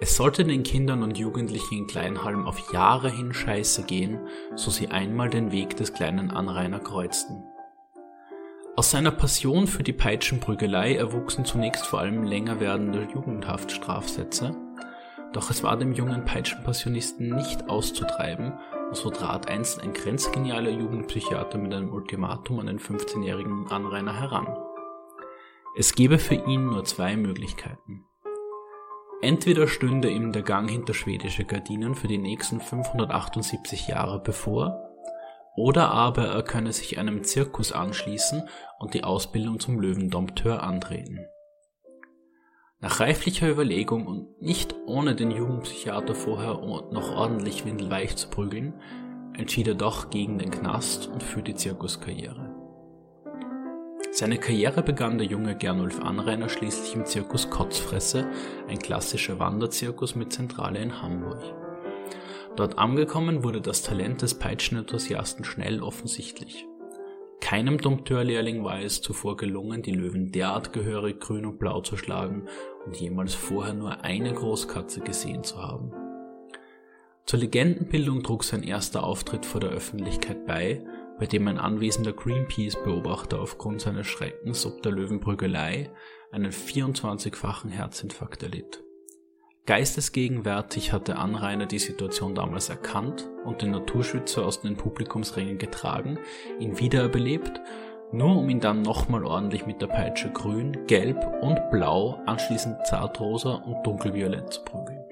Es sollte den Kindern und Jugendlichen in Kleinhalm auf Jahre hin scheiße gehen, so sie einmal den Weg des kleinen Anrainer kreuzten. Aus seiner Passion für die Peitschenprügelei erwuchsen zunächst vor allem länger werdende Jugendhaftstrafsätze, doch es war dem jungen Peitschenpassionisten nicht auszutreiben, so trat einst ein grenzgenialer Jugendpsychiater mit einem Ultimatum an den 15-jährigen Anrainer heran. Es gebe für ihn nur zwei Möglichkeiten. Entweder stünde ihm der Gang hinter schwedische Gardinen für die nächsten 578 Jahre bevor, oder aber er könne sich einem Zirkus anschließen und die Ausbildung zum Löwendompteur antreten. Nach reiflicher Überlegung und nicht ohne den Jugendpsychiater vorher noch ordentlich windelweich zu prügeln, entschied er doch gegen den Knast und für die Zirkuskarriere. Seine Karriere begann der junge Gernulf Anrainer schließlich im Zirkus Kotzfresse, ein klassischer Wanderzirkus mit Zentrale in Hamburg. Dort angekommen wurde das Talent des Peitschenenthusiasten schnell offensichtlich. Keinem Dompteurlehrling war es zuvor gelungen, die Löwen derart gehörig grün und blau zu schlagen und jemals vorher nur eine Großkatze gesehen zu haben. Zur Legendenbildung trug sein erster Auftritt vor der Öffentlichkeit bei, bei dem ein anwesender Greenpeace-Beobachter aufgrund seines Schreckens ob der Löwenprügelei einen 24-fachen Herzinfarkt erlitt. Geistesgegenwärtig hatte Anrainer die Situation damals erkannt und den Naturschützer aus den Publikumsrängen getragen, ihn wiederbelebt, nur um ihn dann nochmal ordentlich mit der Peitsche grün, gelb und blau, anschließend zartrosa und dunkelviolett zu prügeln.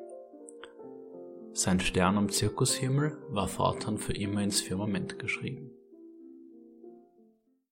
Sein Stern am Zirkushimmel war fortan für immer ins Firmament geschrieben.